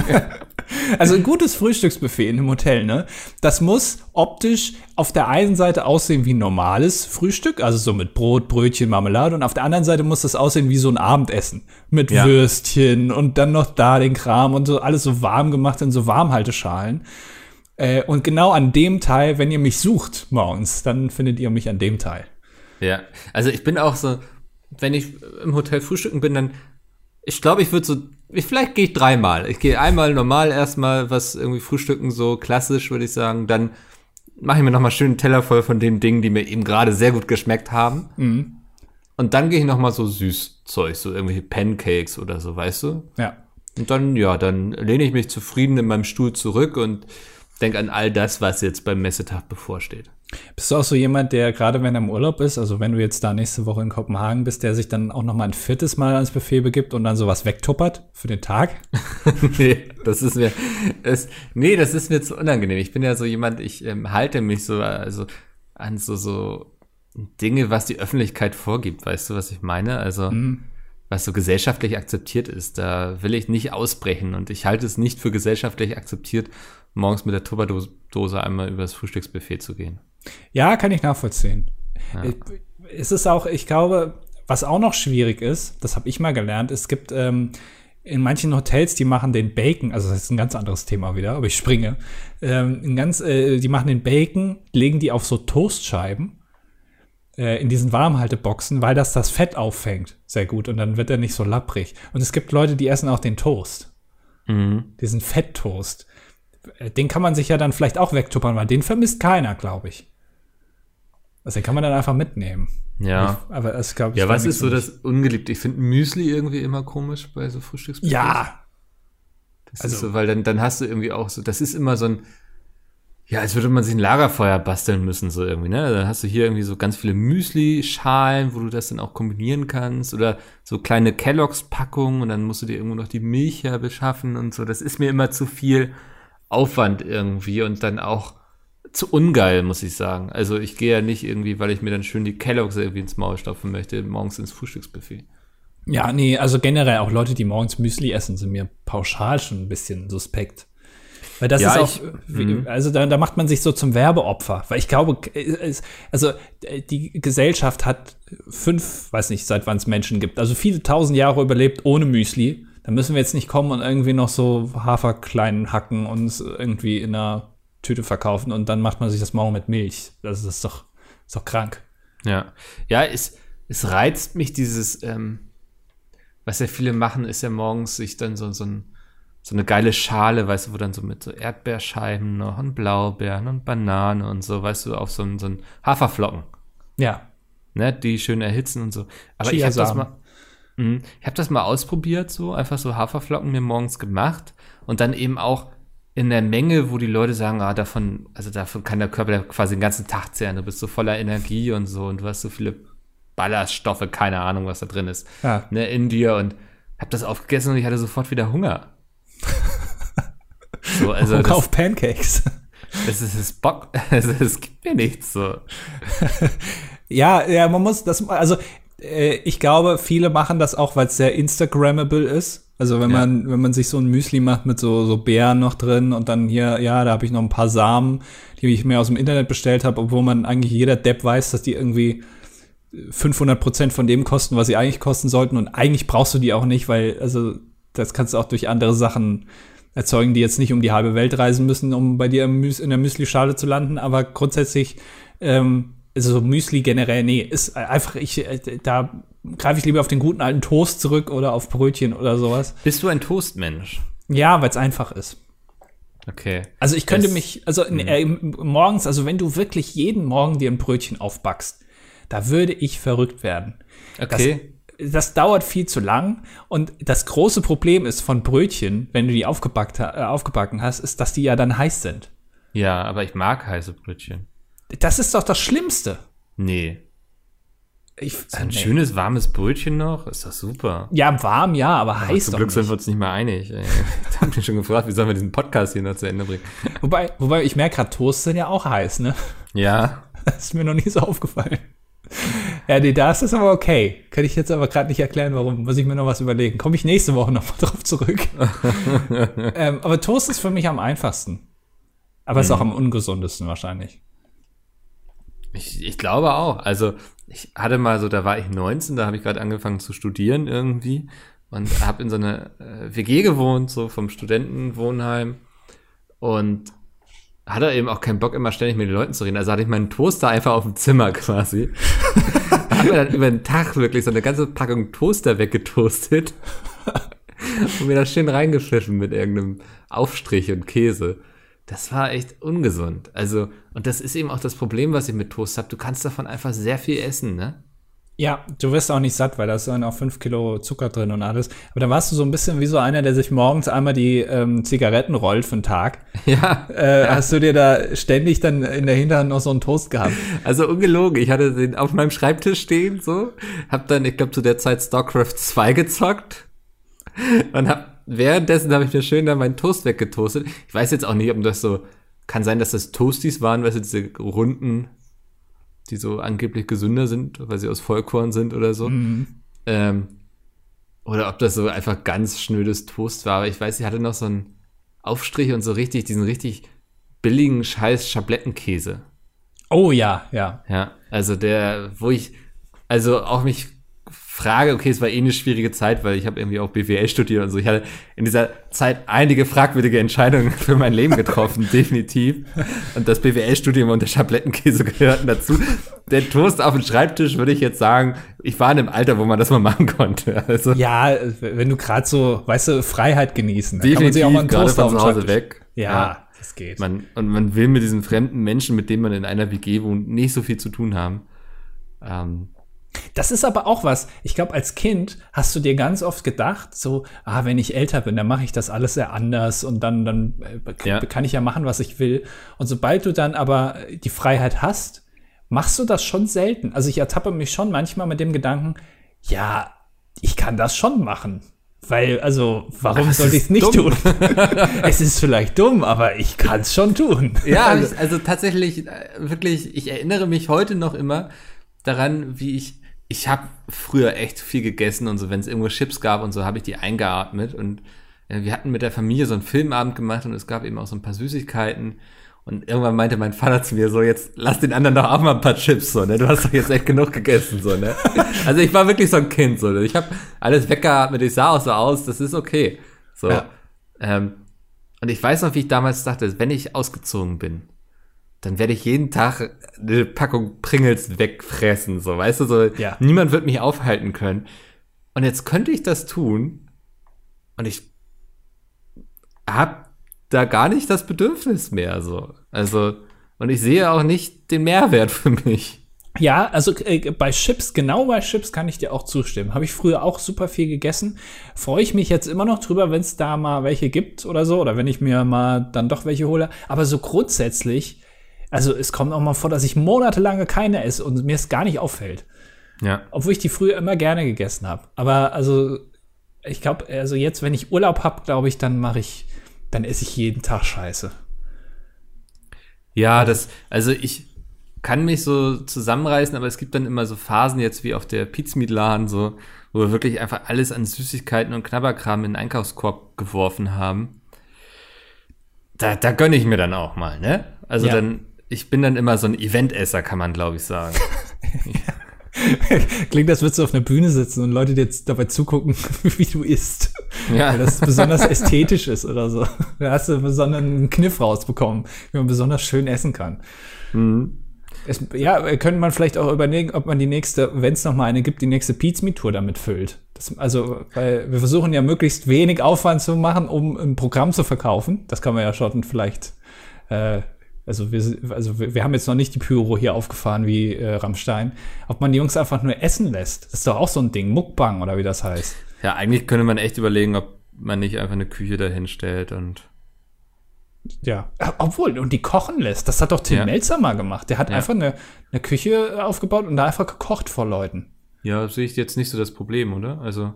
Also ein gutes Frühstücksbuffet in einem Hotel, ne? Das muss optisch auf der einen Seite aussehen wie ein normales Frühstück, also so mit Brot, Brötchen, Marmelade und auf der anderen Seite muss das aussehen wie so ein Abendessen mit Ja. Würstchen und dann noch da den Kram und so alles so warm gemacht in so Warmhalteschalen. Äh, und genau an dem Teil, wenn ihr mich sucht morgens, dann findet ihr mich an dem Teil. Ja, also ich bin auch so, wenn ich im Hotel frühstücken bin, dann, ich glaube, ich würde so, ich, vielleicht gehe ich dreimal. Ich gehe einmal normal erstmal was irgendwie frühstücken, so klassisch, würde ich sagen. Dann mache ich mir nochmal schön einen Teller voll von den Dingen, die mir eben gerade sehr gut geschmeckt haben. Und dann gehe ich nochmal so Süßzeug, so irgendwelche Pancakes oder so, weißt du? Ja. Und dann, ja, dann lehne ich mich zufrieden in meinem Stuhl zurück und denke an all das, was jetzt beim Messetag bevorsteht. Bist du auch so jemand, der gerade wenn er im Urlaub ist, also wenn du jetzt da nächste Woche in Kopenhagen bist, der sich dann auch noch mal ein viertes Mal ans Buffet begibt und dann sowas wegtuppert für den Tag? (laughs) nee, das ist mir, das, nee, das ist mir zu unangenehm. Ich bin ja so jemand, ich ähm, halte mich so, also an so, so Dinge, was die Öffentlichkeit vorgibt. Weißt du, was ich meine? Also, was so gesellschaftlich akzeptiert ist, da will ich nicht ausbrechen und ich halte es nicht für gesellschaftlich akzeptiert, morgens mit der Tupperdose einmal übers Frühstücksbuffet zu gehen. Ja, kann ich nachvollziehen. Ich- Es ist auch, ich glaube, was auch noch schwierig ist, das habe ich mal gelernt, es gibt ähm, in manchen Hotels, die machen den Bacon, also das ist ein ganz anderes Thema wieder, aber ich springe. Ähm, ganz, äh, die machen den Bacon, legen die auf so Toastscheiben äh, in diesen Warmhalteboxen, weil das das Fett auffängt. Sehr gut. Und dann wird er nicht so lapprig. Und es gibt Leute, die essen auch den Toast. Diesen Fetttoast. Äh, Den kann man sich ja dann vielleicht auch wegtuppern, weil den vermisst keiner, glaube ich. Also den kann man dann einfach mitnehmen. Ja. Ich, aber glaube ich. Ja, was ist so das Ungeliebte? Ich finde Müsli irgendwie immer komisch bei so Frühstücksbuffets. Ja, Das Also- ist so, weil dann, dann hast du irgendwie auch so, das ist immer so ein, ja, als würde man sich ein Lagerfeuer basteln müssen, so irgendwie, ne? Dann hast du hier irgendwie so ganz viele Müsli-Schalen, wo du das dann auch kombinieren kannst oder so kleine Kelloggs-Packungen und dann musst du dir irgendwo noch die Milch her beschaffen und so. Das ist mir immer zu viel Aufwand irgendwie und dann auch zu ungeil, muss ich sagen. Also ich gehe ja nicht irgendwie, weil ich mir dann schön die Kelloggs irgendwie ins Maul stopfen möchte, morgens ins Frühstücksbuffet. ja, nee, also generell auch Leute, die morgens Müsli essen, sind mir pauschal schon ein bisschen suspekt. Weil das Ja, ist auch, ich- wie- also da, da macht man sich so zum Werbeopfer. Weil ich glaube, also äh, die Gesellschaft hat fünf, weiß nicht, seit wann es Menschen gibt, also viele tausend Jahre überlebt ohne Müsli. Da müssen wir jetzt nicht kommen und irgendwie noch so Haferklein hacken und irgendwie in einer Tüte verkaufen und dann macht man sich das morgen mit Milch. Das ist doch, ist doch krank. Ja, ja, es, es reizt mich dieses, ähm, was ja viele machen, ist ja morgens sich dann so, so, ein, so eine geile Schale, weißt du, wo dann so mit so Erdbeerscheiben noch und Blaubeeren und Banane und so, weißt du, auf so ein, so Haferflocken, Ja. ne, die schön erhitzen und so. Aber ich habe das mal, Mhm. ich habe das mal ausprobiert, so einfach so Haferflocken mir morgens gemacht und dann eben auch in der Menge, wo die Leute sagen, ah, davon, also davon kann der Körper quasi den ganzen Tag zehren. Du bist so voller Energie und so und du hast so viele Ballaststoffe, keine Ahnung, was da drin ist, Ja. ne, in dir und hab das aufgegessen und ich hatte sofort wieder Hunger. (laughs) so, also und das, auf Pancakes. das ist das Bock, also es gibt mir nichts so. (laughs) Ja, ja, man muss das, also äh, ich glaube, viele machen das auch, weil es sehr Instagrammable ist. Also wenn Ja. man, wenn man sich so ein Müsli macht mit so, so Beeren noch drin und dann hier, ja, da habe ich noch ein paar Samen, die ich mir aus dem Internet bestellt habe, obwohl man eigentlich jeder Depp weiß, dass die irgendwie 500 Prozent von dem kosten, was sie eigentlich kosten sollten und eigentlich brauchst du die auch nicht, weil, also das kannst du auch durch andere Sachen erzeugen, die jetzt nicht um die halbe Welt reisen müssen, um bei dir in der Müsli-Schale zu landen, aber grundsätzlich ähm, also so Müsli generell, nee, ist einfach, ich, äh, da greife ich lieber auf den guten alten Toast zurück oder auf Brötchen oder sowas. Bist du ein Toastmensch? Ja, weil es einfach ist. Okay. Also ich könnte Das- mich, also äh, morgens, also wenn du wirklich jeden Morgen dir ein Brötchen aufbackst, da würde ich verrückt werden. Okay. Das, das dauert viel zu lang und das große Problem ist von Brötchen, wenn du die aufgebackt, äh, aufgebacken hast, ist, dass die ja dann heiß sind. ja, aber ich mag heiße Brötchen. Das ist doch das Schlimmste. Nee. Ich, Ein nee. schönes warmes Brötchen noch, ist doch super. Ja, warm, ja, aber heiß Zum doch Glück sind nicht. wir uns nicht mehr einig. (laughs) Ich habe mich schon gefragt, wie sollen wir diesen Podcast hier noch zu Ende bringen? (laughs) Wobei, wobei ich merke gerade, Toast sind ja auch heiß, ne? Ja, (laughs) Das ist mir noch nie so aufgefallen. Ja, nee, da ist es aber okay. Kann ich jetzt aber gerade nicht erklären, warum. Muss ich mir noch was überlegen. Komme ich nächste Woche noch mal drauf zurück. ähm, aber Toast ist für mich am einfachsten. Aber ist auch am ungesundesten wahrscheinlich. Ich, ich glaube auch. Also ich hatte mal so, da war ich 19, da habe ich gerade angefangen zu studieren irgendwie und habe in so einer äh, WG gewohnt, so vom Studentenwohnheim und hatte eben auch keinen Bock, immer ständig mit den Leuten zu reden. Also hatte ich meinen Toaster einfach auf dem Zimmer quasi. (laughs) habe mir dann über den Tag wirklich so eine ganze Packung Toaster weggetoastet (laughs) und mir das schön reingepfiffen mit irgendeinem Aufstrich und Käse. Das war echt ungesund. Also, und das ist eben auch das Problem, was ich mit Toast habe. Du kannst davon einfach sehr viel essen, ne? Ja, du wirst auch nicht satt, weil da ist dann auch fünf Kilo Zucker drin und alles. Aber dann warst du so ein bisschen wie so einer, der sich morgens einmal die ähm, Zigaretten rollt für den Tag. (laughs) Ja, Äh, ja. Hast du dir da ständig dann in der Hinterhand noch so einen Toast gehabt? (laughs) Also ungelogen, ich hatte den auf meinem Schreibtisch stehen, so. Hab dann, ich glaube, zu der Zeit StarCraft 2 gezockt. Und hab, währenddessen habe ich mir schön da meinen Toast weggetoastet. Ich weiß jetzt auch nicht, ob das so, kann sein, dass das Toasties waren, weißt du, diese runden, die so angeblich gesünder sind, weil sie aus Vollkorn sind oder so. Ähm, oder ob das so einfach ganz schnödes Toast war. Aber ich weiß, ich hatte noch so einen Aufstrich und so richtig, diesen richtig billigen Scheiß Schablettenkäse. Oh ja, ja. Ja, also der, wo ich, also auch mich frage, okay, es war eh eine schwierige Zeit, weil ich habe irgendwie auch BWL studiert und so. Ich hatte in dieser Zeit einige fragwürdige Entscheidungen (laughs) für mein Leben getroffen, (laughs) definitiv. Und das BWL-Studium und der Schablettenkäse gehörten dazu. Der Toast auf dem Schreibtisch würde ich jetzt sagen, ich war in einem Alter, wo man das mal machen konnte. Also Ja, wenn du gerade so, weißt du, Freiheit genießen, dann kann man sich auch mal einen Toast von auf zu Hause Schreibtisch- weg. Ja, das geht. Man, und man will mit diesen fremden Menschen, mit denen man in einer WG wohnt, nicht so viel zu tun haben. Ähm, Das ist aber auch was. Ich glaube, als Kind hast du dir ganz oft gedacht, so, ah, wenn ich älter bin, dann mache ich das alles sehr anders und dann, dann äh, Ja. kann ich ja machen, was ich will. Und sobald du dann aber die Freiheit hast, machst du das schon selten. Also ich ertappe mich schon manchmal mit dem Gedanken, ja, ich kann das schon machen. Weil, also, warum Das sollte ich es nicht dumm. tun? (laughs) es ist vielleicht dumm, aber ich kann es schon tun. Ja, also, also, also tatsächlich, äh, wirklich, ich erinnere mich heute noch immer daran, wie ich, ich habe früher echt viel gegessen und so, wenn es irgendwo Chips gab und so, habe ich die eingeatmet und äh, wir hatten mit der Familie so einen Filmabend gemacht und es gab eben auch so ein paar Süßigkeiten und irgendwann meinte mein Vater zu mir so, jetzt lass den anderen doch auch mal ein paar Chips, so, ne, du hast doch jetzt echt genug gegessen, so, ne. (laughs) Also ich war wirklich so ein Kind, so, ne? ich habe alles weggeatmet, ich sah auch so aus, das ist okay, so. Ja. Ähm, und ich weiß noch, wie ich damals dachte, wenn ich ausgezogen bin, dann werde ich jeden Tag eine Packung Pringles wegfressen, so, weißt du, so, Ja. niemand wird mich aufhalten können. Und jetzt könnte ich das tun und ich hab da gar nicht das Bedürfnis mehr, so. Also, und ich sehe auch nicht den Mehrwert für mich. Ja, also äh, bei Chips, genau bei Chips kann ich dir auch zustimmen. Habe ich früher auch super viel gegessen. Freue ich mich jetzt immer noch drüber, wenn es da mal welche gibt oder so, oder wenn ich mir mal dann doch welche hole. Aber so grundsätzlich, also es kommt auch mal vor, dass ich monatelange keine esse und mir es gar nicht auffällt. Ja. Obwohl ich die früher immer gerne gegessen habe. Aber also, ich glaube, also jetzt, wenn ich Urlaub habe, glaube ich, dann mache ich, dann esse ich jeden Tag Scheiße. Ja, das, also ich kann mich so zusammenreißen, aber es gibt dann immer so Phasen jetzt wie auf der Pizmeat-Laden, so, wo wir wirklich einfach alles an Süßigkeiten und Knabberkram in den Einkaufskorb geworfen haben. Da, da gönne ich mir dann auch mal, ne? Also Ja. dann, ich bin dann immer so ein Eventesser, kann man glaube ich sagen. (laughs) Klingt, als würdest du auf einer Bühne sitzen und Leute dir jetzt dabei zugucken, (laughs) wie du isst. Ja. Weil das besonders ästhetisch ist oder so. Da hast du einen besonderen Kniff rausbekommen, wie man besonders schön essen kann. Es, ja, könnte man vielleicht auch überlegen, ob man die nächste, wenn es noch mal eine gibt, die nächste Pizza-Tour damit füllt. Das, also, weil wir versuchen ja möglichst wenig Aufwand zu machen, um ein Programm zu verkaufen. Das kann man ja schon vielleicht, äh, also wir, also wir, haben jetzt noch nicht die Pyro hier aufgefahren wie äh, Rammstein. Ob man die Jungs einfach nur essen lässt, ist doch auch so ein Ding, Muckbang oder wie das heißt. Ja, eigentlich könnte man echt überlegen, ob man nicht einfach eine Küche dahin stellt und Ja, Äh, obwohl, und die kochen lässt. Das hat doch Tim Ja. Melzer mal gemacht. Der hat Ja. einfach eine, eine Küche aufgebaut und da einfach gekocht vor Leuten. ja, sehe ich jetzt nicht so das Problem, oder? Also,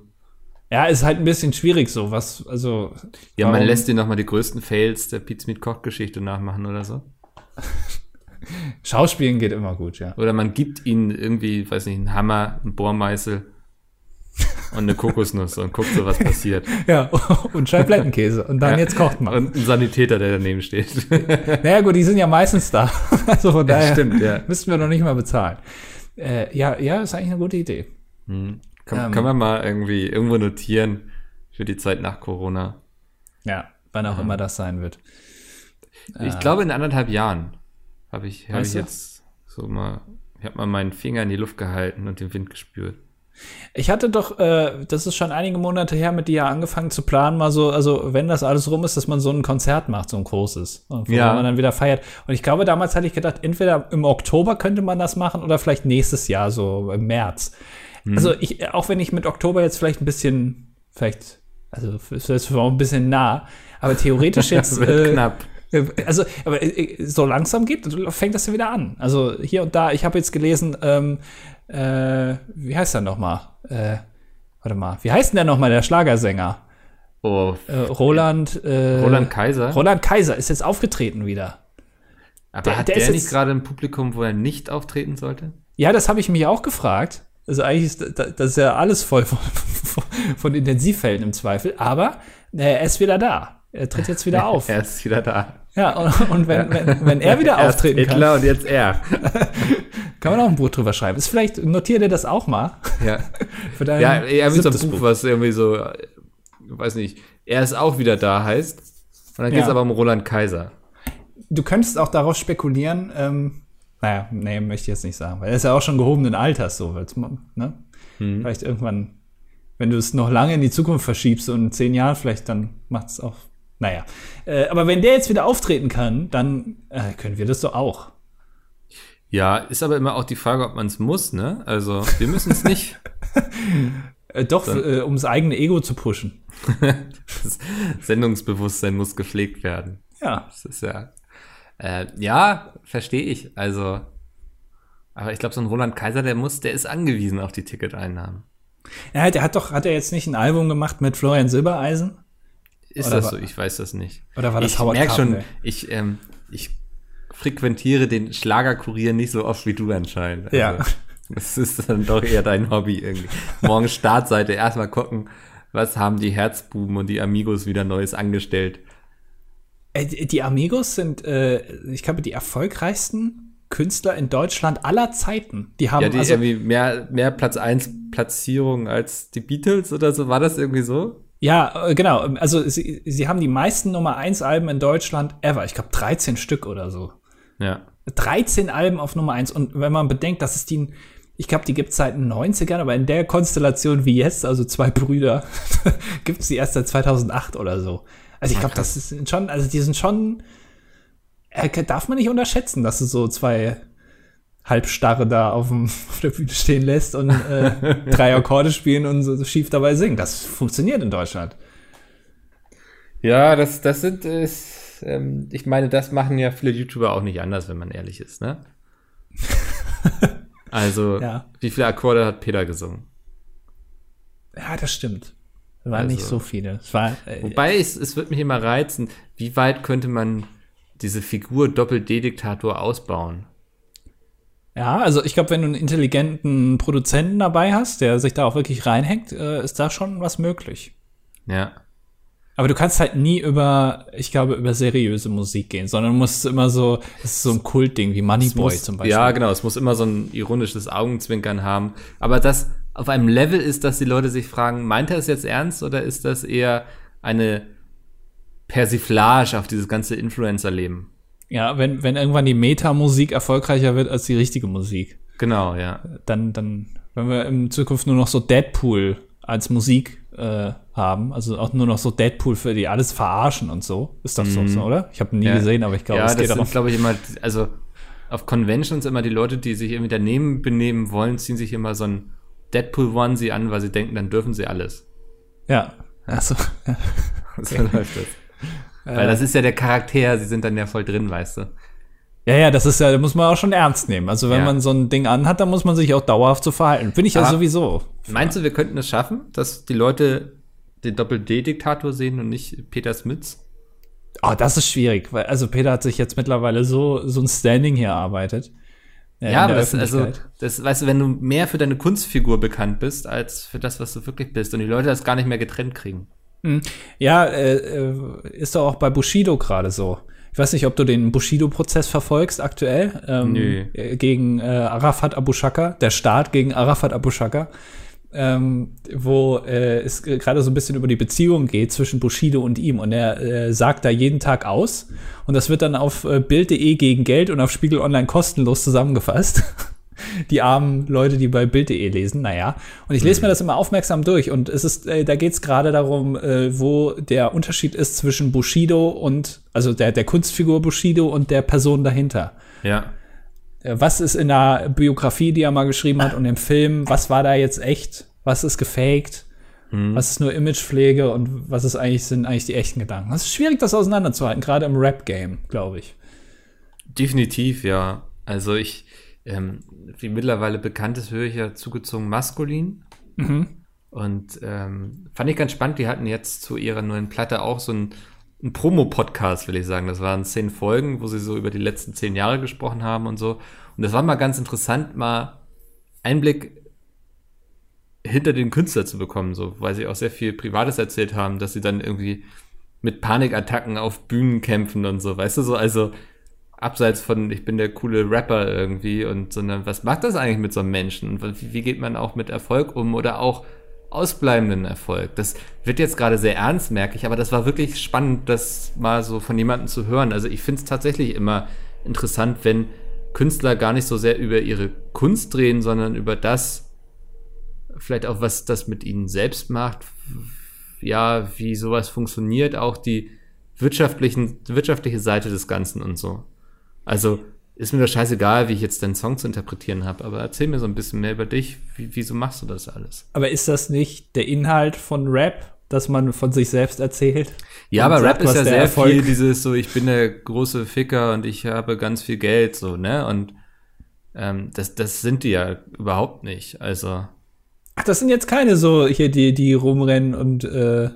Ja, ist halt ein bisschen schwierig so, was, also. ja, man lässt dir nochmal die größten Fails der Pizmeat Kochgeschichte nachmachen oder so. (laughs) Schauspielen geht immer gut, ja. Oder man gibt ihnen irgendwie, weiß nicht, einen Hammer, einen Bohrmeißel und eine Kokosnuss und guckt so, was passiert. (laughs) Ja, und Scheiblettenkäse. Und dann Ja. jetzt kocht man. Und ein Sanitäter, der daneben steht. (laughs) Naja, gut, die sind ja meistens da. Also von Ja, daher stimmt, ja. müssten wir noch nicht mal bezahlen. Äh, ja, ja, ist eigentlich eine gute Idee. Hm. Kann, Ähm. kann man mal irgendwie irgendwo notieren für die Zeit nach Corona. Ja, wann auch immer das sein wird. Ich glaube, in anderthalb Jahren habe ich, hab ich du? jetzt so mal, ich habe mal meinen Finger in die Luft gehalten und den Wind gespürt. Ich hatte doch, äh, das ist schon einige Monate her, mit dir ja angefangen zu planen, mal so, also wenn das alles rum ist, dass man so ein Konzert macht, so ein großes, und wo Ja. man dann wieder feiert. Und ich glaube, damals hatte ich gedacht, entweder im Oktober könnte man das machen oder vielleicht nächstes Jahr, so im März. Also ich, auch wenn ich mit Oktober jetzt vielleicht ein bisschen, vielleicht, also das ist auch ein bisschen nah, aber theoretisch (laughs) jetzt Wird äh, knapp. Äh, Also, aber äh, so langsam geht, fängt das ja wieder an. Also hier und da, ich habe jetzt gelesen, ähm, äh, wie heißt der nochmal? Äh, warte mal, wie heißt denn der nochmal, der Schlagersänger? Oh, Äh, Roland, äh, Roland Kaiser. Roland Kaiser ist jetzt aufgetreten wieder. Aber der- hat der der, ist nicht gerade ein Publikum, wo er nicht auftreten sollte? Ja, das habe ich mich auch gefragt. Also eigentlich ist da- das ist ja alles voll von, (laughs) von Intensivfällen im Zweifel, aber äh, er ist wieder da. Er tritt jetzt wieder (laughs) auf. er ist wieder da. Ja, und, und wenn, wenn, wenn er wieder (laughs) Erst auftreten kann, Hitler und jetzt er. kann man auch ein Buch drüber schreiben. Ist vielleicht, notiert ihr das auch mal. Ja, Für dein ja er mit so einem siebtes Buch, was irgendwie so, äh, weiß nicht, er ist auch wieder da heißt. Und dann geht es Ja. aber um Roland Kaiser. Du könntest auch darauf spekulieren, ähm, naja, nee, möchte ich jetzt nicht sagen, weil er ist ja auch schon gehobenen Alters, so, man, ne? Hm. Vielleicht irgendwann, wenn du es noch lange in die Zukunft verschiebst und in zehn Jahren vielleicht, dann macht es auch, naja. Äh, aber wenn der jetzt wieder auftreten kann, dann äh, können wir das doch auch. Ja, ist aber immer auch die Frage, ob man es muss, ne? Also, wir müssen es nicht. (laughs) Äh, doch, äh, um das eigene Ego zu pushen. (laughs) Das Sendungsbewusstsein muss gepflegt werden. Ja. Das ist ja. Äh, ja, verstehe ich. Also, aber ich glaube, so ein Roland Kaiser, der muss, der ist angewiesen auf die Ticketeinnahmen. Ja, der hat doch, hat er jetzt nicht ein Album gemacht mit Florian Silbereisen? Ist Oder das war- so? Ich weiß das nicht. Oder war das ich Howard merk schon, Carpendale? ich, ähm, ich frequentiere den Schlagerkurier nicht so oft wie du anscheinend. Also, Ja. Das ist dann doch eher dein Hobby irgendwie. Morgen Startseite erstmal gucken, was haben die Herzbuben und die Amigos wieder Neues angestellt. Äh, die Amigos sind, äh, ich glaube, die erfolgreichsten Künstler in Deutschland aller Zeiten. Die haben Ja, die also, irgendwie mehr, mehr Platz 1 Platzierung als die Beatles oder so. War das irgendwie so? ja, äh, genau. Also sie, sie haben die meisten Nummer 1 Alben in Deutschland ever. Ich glaube 13 Stück oder so. Ja. 13 Alben auf Nummer 1. Und wenn man bedenkt, dass es die, ich glaube, die gibt es seit den 90ern, aber in der Konstellation wie jetzt, also zwei Brüder, (laughs) gibt es die erst seit 2008 oder so. Also ich glaube, das ist schon, also die sind schon, äh, darf man nicht unterschätzen, dass du so zwei Halbstarre da auf, dem, (laughs) auf der Bühne stehen lässt und äh, (laughs) drei Akkorde spielen und so schief dabei singen. Das funktioniert in Deutschland. Ja, das, das sind, ist, ähm, ich meine, das machen ja viele YouTuber auch nicht anders, wenn man ehrlich ist, ne? (laughs) Also, Ja. wie viele Akkorde hat Peter gesungen? Ja, das stimmt. Waren Also- nicht so viele. Es war, äh, Wobei, es, es wird mich immer reizen, wie weit könnte man diese Figur Doppel-D-Diktator ausbauen? Ja, also ich glaube, wenn du einen intelligenten Produzenten dabei hast, der sich da auch wirklich reinhängt, äh, ist da schon was möglich. Ja. Aber du kannst halt nie über, ich glaube, über seriöse Musik gehen, sondern du musst immer so, das ist so ein Kultding wie Moneyboy zum Beispiel. Ja, genau, es muss immer so ein ironisches Augenzwinkern haben. Aber das auf einem Level ist, dass die Leute sich fragen, meint er es jetzt ernst oder ist das eher eine Persiflage auf dieses ganze Influencer-Leben? Ja, wenn, wenn irgendwann die Meta-Musik erfolgreicher wird als die richtige Musik, Genau, ja. dann, dann, wenn wir in Zukunft nur noch so Deadpool als Musik äh, haben, also auch nur noch so Deadpool für die alles verarschen und so, ist doch so, so, oder? Ich habe nie. Ja. gesehen, aber ich glaube, ja, es das geht sind, glaube ich, immer, also auf Conventions immer die Leute, die sich irgendwie daneben benehmen wollen, ziehen sich immer so ein Deadpool-Onesie an, weil sie denken, dann dürfen sie alles. Ja. Achso. So (laughs) läuft das. Weil das ist ja der Charakter, sie sind dann ja voll drin, weißt du. Ja, ja, das ist ja, da muss man auch schon ernst nehmen. Also wenn Ja. man so ein Ding anhat, dann muss man sich auch dauerhaft so verhalten. Bin ich ja sowieso. Meinst du, wir könnten es schaffen, dass die Leute den Doppel-D-Diktator sehen und nicht Peter Smits? Oh, das ist schwierig, weil also Peter hat sich jetzt mittlerweile so, so ein Standing hier erarbeitet. Äh, ja, aber das, also, das, weißt du, wenn du mehr für deine Kunstfigur bekannt bist, als für das, was du wirklich bist und die Leute das gar nicht mehr getrennt kriegen. Hm. Ja, äh, äh, ist doch auch bei Bushido gerade so. Ich weiß nicht, ob du den Bushido-Prozess verfolgst aktuell. Ähm, Nö. Gegen äh, Arafat Abu Shaka, der Staat gegen Arafat Abu Shaka ähm, wo äh, es gerade so ein bisschen über die Beziehung geht zwischen Bushido und ihm. Und er äh, sagt da jeden Tag aus. Und das wird dann auf äh, Bild.de gegen Geld und auf Spiegel Online kostenlos zusammengefasst. (laughs) die armen Leute, die bei Bild.de lesen, naja. Und ich lese mir das immer aufmerksam durch. Und es ist, äh, da geht es gerade darum, äh, wo der Unterschied ist zwischen Bushido und, also der, der Kunstfigur Bushido und der Person dahinter. Ja. Äh, was ist in der Biografie, die er mal geschrieben hat und im Film, was war da jetzt echt, was ist gefaked, hm. was ist nur Imagepflege und was ist eigentlich, sind eigentlich die echten Gedanken. Es ist schwierig, das auseinanderzuhalten, gerade im Rap-Game, glaube ich. Definitiv, ja. Also ich, ähm, wie mittlerweile bekannt ist, höre ich ja zugezogen maskulin. Mhm. Und ähm, fand ich ganz spannend, die hatten jetzt zu ihrer neuen Platte auch so ein ein Promo-Podcast, will ich sagen. Das waren zehn Folgen, wo sie so über die letzten zehn Jahre gesprochen haben und so. Und das war mal ganz interessant, mal Einblick hinter den Künstler zu bekommen, so, weil sie auch sehr viel Privates erzählt haben, dass sie dann irgendwie mit Panikattacken auf Bühnen kämpfen und so, weißt du, so, also abseits von, ich bin der coole Rapper irgendwie und, sondern was macht das eigentlich mit so einem Menschen? Und wie, wie geht man auch mit Erfolg um oder auch ausbleibenden Erfolg. Das wird jetzt gerade sehr ernst, merke ich, aber das war wirklich spannend, das mal so von jemandem zu hören. Also ich finde es tatsächlich immer interessant, wenn Künstler gar nicht so sehr über ihre Kunst drehen, sondern über das, vielleicht auch, was das mit ihnen selbst macht, ja, wie sowas funktioniert, auch die wirtschaftlichen, wirtschaftliche Seite des Ganzen und so. Also ist mir doch scheißegal, wie ich jetzt deinen Song zu interpretieren habe, aber erzähl mir so ein bisschen mehr über dich. Wie, wieso machst du das alles? Aber ist das nicht der Inhalt von Rap, dass man von sich selbst erzählt? Ja, aber sagt, Rap ist ja sehr Erfolg viel dieses so, ich bin der große Ficker und ich habe ganz viel Geld, so, ne? Und ähm, das, das sind die ja überhaupt nicht. Also. Ach, das sind jetzt keine so hier, die, die rumrennen und äh,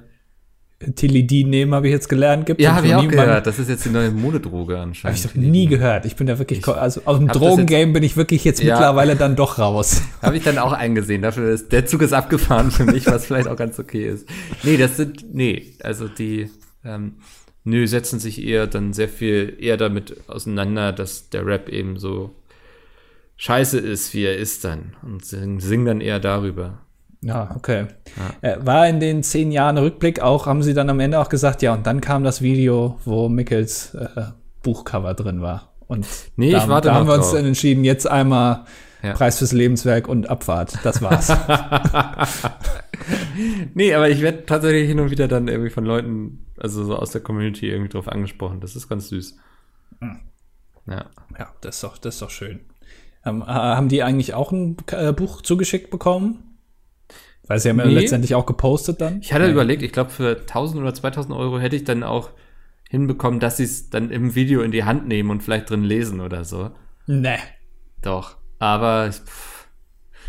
Tilidin nehmen, habe ich jetzt gelernt. Gibt ja, habe ich auch gehört. Das ist jetzt die neue Modedroge anscheinend. Habe ich doch nie gehört. Ich bin da wirklich, ich also aus dem Drogengame bin ich wirklich jetzt ja, mittlerweile dann doch raus. (laughs) Habe ich dann auch eingesehen. Dafür ist, der Zug ist abgefahren für mich, was vielleicht auch ganz okay ist. Nee, das sind, nee, also die, ähm, nö, setzen sich eher dann sehr viel eher damit auseinander, dass der Rap eben so scheiße ist, wie er ist dann. Und singen dann eher darüber. Ja, okay. Ja. Äh, war in den zehn Jahren Rückblick auch, haben sie dann am Ende auch gesagt, ja, und dann kam das Video, wo Mickels äh, Buchcover drin war. Und nee, da, ich warte da haben wir uns dann entschieden, jetzt einmal ja. Preis fürs Lebenswerk und Abfahrt. Das war's. (laughs) (laughs) nee, aber ich werde tatsächlich hin und wieder dann irgendwie von Leuten, also so aus der Community irgendwie drauf angesprochen. Das ist ganz süß. Hm. Ja. Ja, das ist doch, das ist doch schön. Ähm, haben die eigentlich auch ein äh, Buch zugeschickt bekommen? Weil sie haben nee. ja letztendlich auch gepostet dann. Ich hatte ja. überlegt, ich glaube, für 1000 oder 2000 Euro hätte ich dann auch hinbekommen, dass sie es dann im Video in die Hand nehmen und vielleicht drin lesen oder so. Ne. Doch. Aber, pff.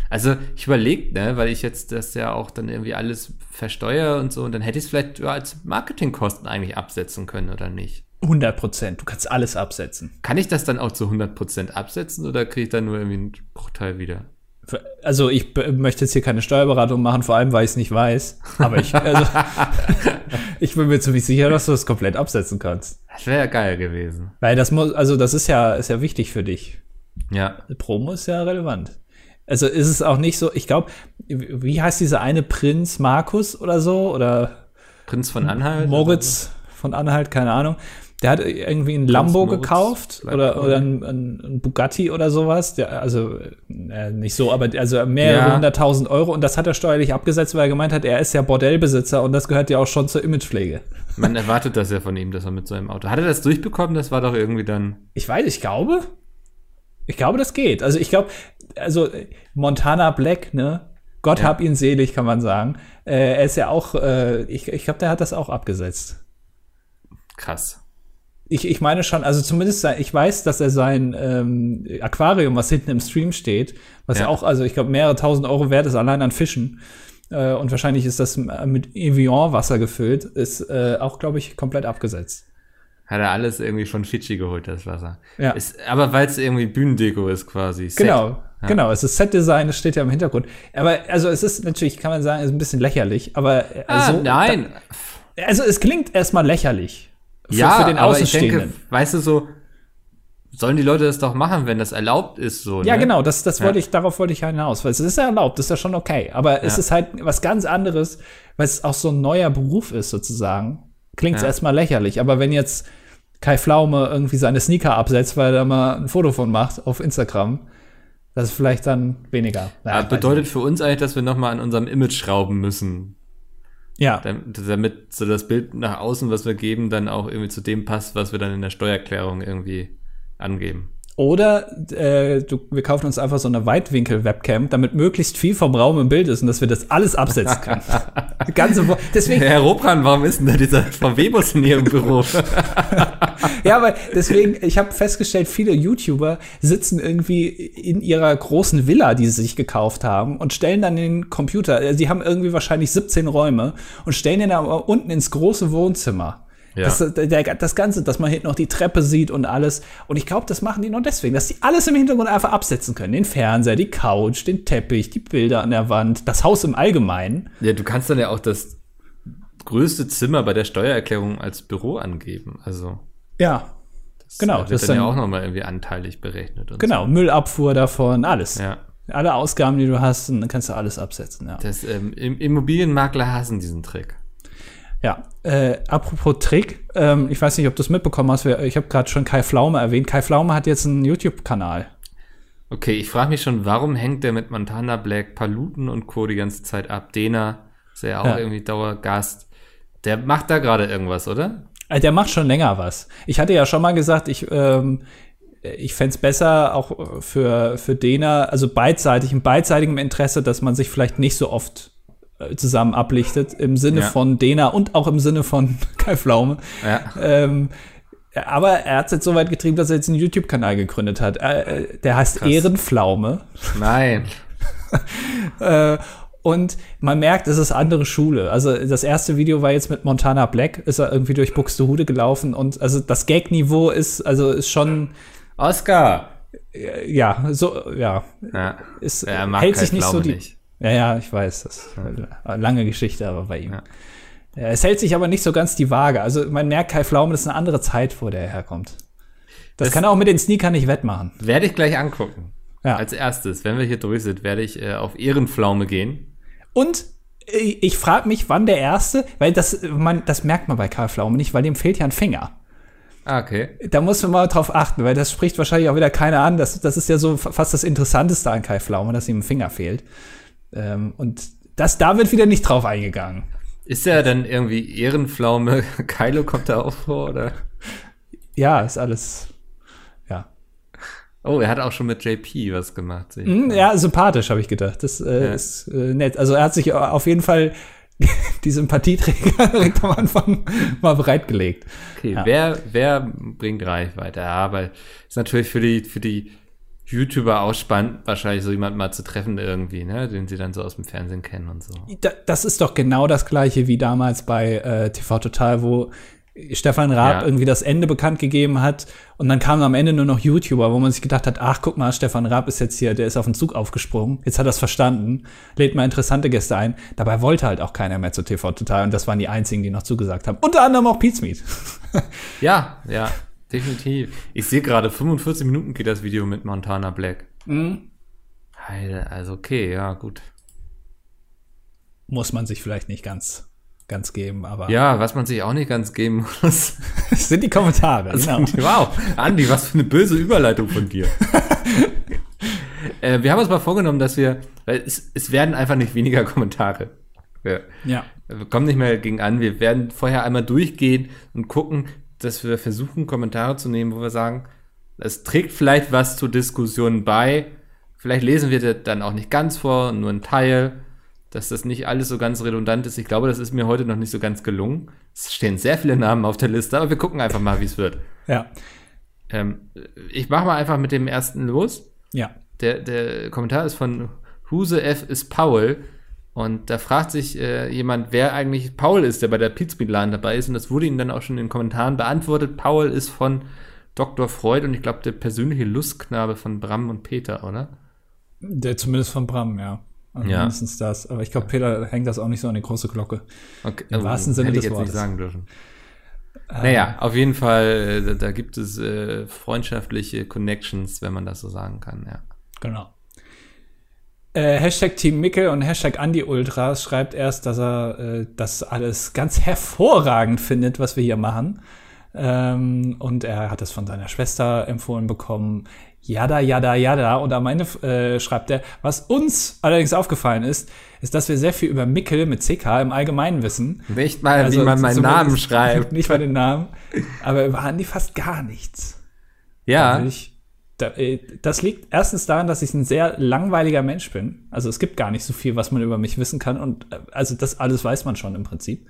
also ich überlege, ne, weil ich jetzt das ja auch dann irgendwie alles versteuere und so, und dann hätte ich es vielleicht ja, als Marketingkosten eigentlich absetzen können, oder nicht? 100 Prozent. Du kannst alles absetzen. Kann ich das dann auch zu 100 Prozent absetzen oder kriege ich dann nur irgendwie einen Bruchteil wieder? Also ich möchte jetzt hier keine Steuerberatung machen, vor allem weil ich es nicht weiß. Aber ich, also, (laughs) ich bin mir ziemlich sicher, dass du es komplett absetzen kannst. Das wäre ja geil gewesen. Weil das muss, also das ist ja, ist ja wichtig für dich. Ja. Promo ist ja relevant. Also ist es auch nicht so, ich glaube, wie heißt dieser eine Prinz Markus oder so? Oder Prinz von Anhalt? Moritz von Anhalt, keine Ahnung. Der hat irgendwie ein Lambo Moritz, gekauft oder, oder ein, ein, ein, Bugatti oder sowas. Der, also äh, nicht so, aber also mehrere ja. hunderttausend Euro. Und das hat er steuerlich abgesetzt, weil er gemeint hat, er ist ja Bordellbesitzer und das gehört ja auch schon zur Imagepflege. Man erwartet das ja von ihm, dass er mit seinem Auto. Hat er das durchbekommen? Das war doch irgendwie dann. Ich weiß, ich glaube. Ich glaube, das geht. Also ich glaube, also Montana Black, ne? Gott ja. hab ihn selig, kann man sagen. Äh, er ist ja auch, äh, ich, ich glaube, der hat das auch abgesetzt. Krass ich, ich meine schon, also zumindest, ich weiß, dass er sein ähm, Aquarium, was hinten im Stream steht, was ja, auch, also ich glaube, mehrere tausend Euro wert ist, allein an Fischen. Äh, und wahrscheinlich ist das mit Evian-Wasser gefüllt, ist äh, auch, glaube ich, komplett abgesetzt. Hat er alles irgendwie von Fidschi geholt, das Wasser. Ja. Ist, aber weil es irgendwie Bühnendeko ist quasi. Set. Genau, ja. genau. Es ist Set-Design, es steht ja im Hintergrund. Aber also es ist natürlich, kann man sagen, ist ein bisschen lächerlich, aber Ah, also, nein. Da, also es klingt erstmal lächerlich. Für, ja, für den aber ich Außenstehenden. denke, weißt du so, sollen die Leute das doch machen, wenn das erlaubt ist, so. Ja, ne? genau, das, das Ja. wollte ich, darauf wollte ich hinaus. Weil es ist ja erlaubt, das ist ja schon okay. Aber es Ja. ist halt was ganz anderes, weil es auch so ein neuer Beruf ist, sozusagen. Klingt es Ja. erstmal lächerlich. Aber wenn jetzt Kai Pflaume irgendwie seine Sneaker absetzt, weil er da mal ein Foto von macht auf Instagram, das ist vielleicht dann weniger. Naja, bedeutet für uns eigentlich, dass wir nochmal an unserem Image schrauben müssen. Ja, damit, so das Bild nach außen, was wir geben, dann auch irgendwie zu dem passt, was wir dann in der Steuererklärung irgendwie angeben. Oder äh, du, wir kaufen uns einfach so eine Weitwinkel-Webcam, damit möglichst viel vom Raum im Bild ist und dass wir das alles absetzen können. (laughs) Ganze, Wo- deswegen, Herr Robran, warum ist denn da dieser VW-Bus in Ihrem Büro? (laughs) ja, aber deswegen, ich habe festgestellt, viele YouTuber sitzen irgendwie in ihrer großen Villa, die sie sich gekauft haben, und stellen dann den Computer. Also Die haben irgendwie wahrscheinlich 17 Räume und stellen den aber unten ins große Wohnzimmer. Ja. Das, der, das Ganze, dass man hinten noch die Treppe sieht und alles. Und ich glaube, das machen die nur deswegen, dass die alles im Hintergrund einfach absetzen können. Den Fernseher, die Couch, den Teppich, die Bilder an der Wand, das Haus im Allgemeinen. Ja, du kannst dann ja auch das größte Zimmer bei der Steuererklärung als Büro angeben. Also, Ja, das Genau, wird das dann, ja dann- auch nochmal irgendwie anteilig berechnet. Genau. Müllabfuhr davon, alles. So. Ja. Alle Ausgaben, die du hast, dann kannst du alles absetzen. Ja. Das, ähm, Im- Immobilienmakler hassen diesen Trick. Ja, äh, apropos Trick, ähm, ich weiß nicht, ob du es mitbekommen hast, ich habe gerade schon Kai Pflaume erwähnt. Kai Pflaume hat jetzt einen YouTube-Kanal. Okay, ich frage mich schon, warum hängt der mit Montana Black, Paluten und Co. die ganze Zeit ab? Dena ist ja auch Ja. irgendwie Dauergast. Der macht da gerade irgendwas, oder? Äh, Der macht schon länger was. Ich hatte ja schon mal gesagt, ich, ähm, ich fänd's besser, auch für, für Dena, also beidseitig, im beidseitigen Interesse, dass man sich vielleicht nicht so oft zusammen ablichtet, im Sinne Ja. von Dena und auch im Sinne von (laughs) Kai Pflaume. Ja. Ähm, aber er hat es jetzt so weit getrieben, dass er jetzt einen YouTube-Kanal gegründet hat. Äh, äh, der heißt Krass. Ehrenpflaume. Nein. (laughs) Äh, und man merkt, es ist andere Schule. Also das erste Video war jetzt mit Montana Black, ist er irgendwie durch Buxtehude gelaufen und also das Gag-Niveau ist, also ist schon, Oscar! äh, ja, so, ja, Ja. ist, Er mag hält sich nicht so die. nicht. Ja, ja, ich weiß, das ist eine lange Geschichte, aber bei ihm. Ja. Es hält sich aber nicht so ganz die Waage. Also man merkt, Kai Pflaume, das ist eine andere Zeit, wo der herkommt. Das, Das- kann er auch mit den Sneakern nicht wettmachen. Werde ich gleich angucken. Ja. Als erstes, wenn wir hier durch sind, werde ich äh, auf Ehrenpflaume gehen. Und äh, ich frage mich, wann der erste, weil das, man, das merkt man bei Kai Pflaume nicht, weil dem fehlt ja ein Finger. Ah, okay. Da muss man mal drauf achten, weil das spricht wahrscheinlich auch wieder keiner an. Das, das ist ja so fa- fast das Interessanteste an Kai Pflaume, dass ihm ein Finger fehlt. Ähm, und das, da wird wieder nicht drauf eingegangen. Ist er dann irgendwie Ehrenpflaume? (laughs) Kylo kommt da auch vor, oder? Ja, ist alles. Ja. Oh, er hat auch schon mit JP was gemacht. Hm, ja, sympathisch, habe ich gedacht. Das äh, Ja. ist äh, nett. Also er hat sich auf jeden Fall (laughs) die Sympathieträger (laughs) direkt am Anfang mal bereitgelegt. Okay, Ja. wer, wer bringt Reichweite? Ja, aber ist natürlich für die, für die YouTuber auch spannend, wahrscheinlich so jemand mal zu treffen irgendwie, ne, den sie dann so aus dem Fernsehen kennen und so. Da, das ist doch genau das gleiche wie damals bei äh, TV Total, wo Stefan Raab Ja. irgendwie das Ende bekannt gegeben hat und dann kamen am Ende nur noch YouTuber, wo man sich gedacht hat, ach guck mal, Stefan Raab ist jetzt hier, der ist auf den Zug aufgesprungen, jetzt hat er es verstanden, lädt mal interessante Gäste ein. Dabei wollte halt auch keiner mehr zu TV Total und das waren die einzigen, die noch zugesagt haben. Unter anderem auch Pizmeet. Ja, (laughs) ja, definitiv. Ich sehe gerade, 45 Minuten geht das Video mit Montana Black. Mhm. Also okay, ja, gut. Muss man sich vielleicht nicht ganz, ganz geben, aber Ja, was man sich auch nicht ganz geben muss. (laughs) das sind die Kommentare. Genau. Wow, Andi, was für eine böse Überleitung von dir. (laughs) äh, wir haben uns mal vorgenommen, dass wir, weil es, es werden einfach nicht weniger Kommentare. Wir, Ja. wir kommen nicht mehr gegen an. Wir werden vorher einmal durchgehen und gucken, dass wir versuchen, Kommentare zu nehmen, wo wir sagen, es trägt vielleicht was zur Diskussion bei. Vielleicht lesen wir das dann auch nicht ganz vor, nur ein Teil, dass das nicht alles so ganz redundant ist. Ich glaube, das ist mir heute noch nicht so ganz gelungen. Es stehen sehr viele Namen auf der Liste, aber wir gucken einfach mal, wie es wird. Ja. Ähm, ich mache mal einfach mit dem ersten los. Ja. Der, der Kommentar ist von Huse F. ist Paul Und da fragt sich äh, jemand, wer eigentlich Paul ist, der bei der Pizmeet-Laden dabei ist. Und das wurde ihm dann auch schon in den Kommentaren beantwortet. Paul ist von Dr. Freud und ich glaube der persönliche Lustknabe von Bram und Peter, oder? Der zumindest von Bram, ja. Also Ja. Mindestens das. Aber ich glaube, Peter hängt das auch nicht so an die große Glocke. Okay, Im wahrsten Sinne des Wortes. nicht sagen dürfen. Ähm, Naja, auf jeden Fall, äh, da, da gibt es äh, freundschaftliche Connections, wenn man das so sagen kann, ja. Genau. Äh, Hashtag Team Mickel und Hashtag Andy Ultras schreibt erst, dass er äh, das alles ganz hervorragend findet, was wir hier machen. Ähm, und er hat es von seiner Schwester empfohlen bekommen. Jada, jada, jada. Und am Ende äh, schreibt er, was uns allerdings aufgefallen ist, ist, dass wir sehr viel über Mickel mit CK im Allgemeinen wissen. Nicht mal, Also wie man meinen Namen (laughs) schreibt. Nicht mal den Namen. Aber über Andi fast gar nichts. Ja, will ich, da, äh, das liegt erstens daran, dass ich ein sehr langweiliger Mensch bin. Also es gibt gar nicht so viel, was man über mich wissen kann. Und äh, also das alles weiß man schon im Prinzip.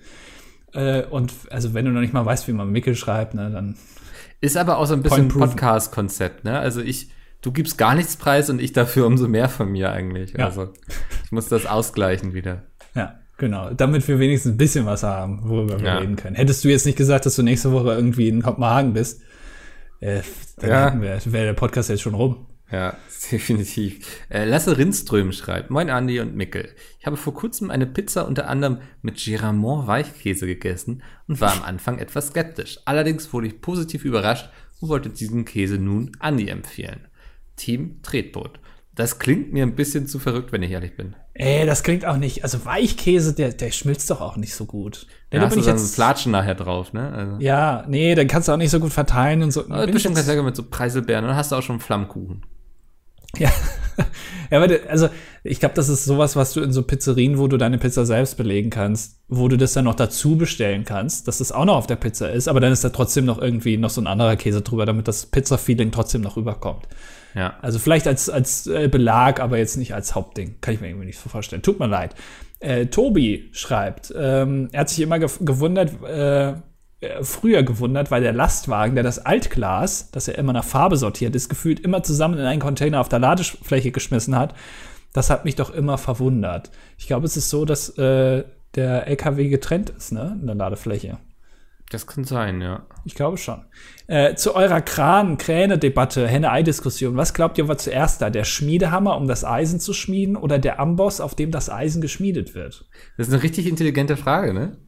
Äh, und also wenn du noch nicht mal weißt, wie man Mickel schreibt, ne, dann ist aber auch so ein bisschen. Podcast-Konzept, ne? Also ich, du gibst gar nichts preis und ich dafür umso mehr von mir eigentlich. Ja. Also ich muss das ausgleichen wieder. ja, genau. Damit wir wenigstens ein bisschen was haben, worüber wir Ja. reden können. Hättest du jetzt nicht gesagt, dass du nächste Woche irgendwie in Kopenhagen bist, äh, dann Ja. wäre der Podcast jetzt schon rum. Ja, (laughs) definitiv. Äh, Lasse Rindström schreibt, Moin Andi und Mickel. Ich habe vor kurzem eine Pizza unter anderem mit Giramont Weichkäse gegessen und war am Anfang etwas skeptisch. Allerdings wurde ich positiv überrascht und wollte diesen Käse nun Andi empfehlen. Team Tretboot. Das klingt mir ein bisschen zu verrückt, wenn ich ehrlich bin. Ey, das klingt auch nicht. Also Weichkäse, der, der schmilzt doch auch nicht so gut. Da da hast du dann Flatschen nachher drauf, ne? Also, Ja, nee, dann kannst du auch nicht so gut verteilen und so. aber Bin ich bestimmt jetzt- ganz lecker mit so Preiselbeeren. Dann hast du auch schon Flammkuchen. Ja, (laughs) ja aber also ich glaube, das ist sowas, was du in so Pizzerien, wo du deine Pizza selbst belegen kannst, wo du das dann noch dazu bestellen kannst, dass das auch noch auf der Pizza ist, aber dann ist da trotzdem noch irgendwie noch so ein anderer Käse drüber, damit das Pizza-Feeling trotzdem noch rüberkommt. Ja. Also vielleicht als, als äh, Belag, aber jetzt nicht als Hauptding. Kann ich mir irgendwie nicht so vorstellen. Tut mir leid. Äh, Tobi schreibt, ähm, er hat sich immer ge gewundert, äh, äh, früher gewundert, weil der Lastwagen, der das Altglas, das ja immer nach Farbe sortiert ist, gefühlt immer zusammen in einen Container auf der Ladefläche geschmissen hat. Das hat mich doch immer verwundert. Ich glaube, es ist so, dass äh, der LKW getrennt ist, ne, in der Ladefläche. Das kann sein, ja. Ich glaube schon. Äh, zu eurer Kran-Kräne-Debatte, Henne-Ei-Diskussion. Was glaubt ihr war zuerst da? Der Schmiedehammer, um das Eisen zu schmieden, oder der Amboss, auf dem das Eisen geschmiedet wird? Das ist eine richtig intelligente Frage, ne?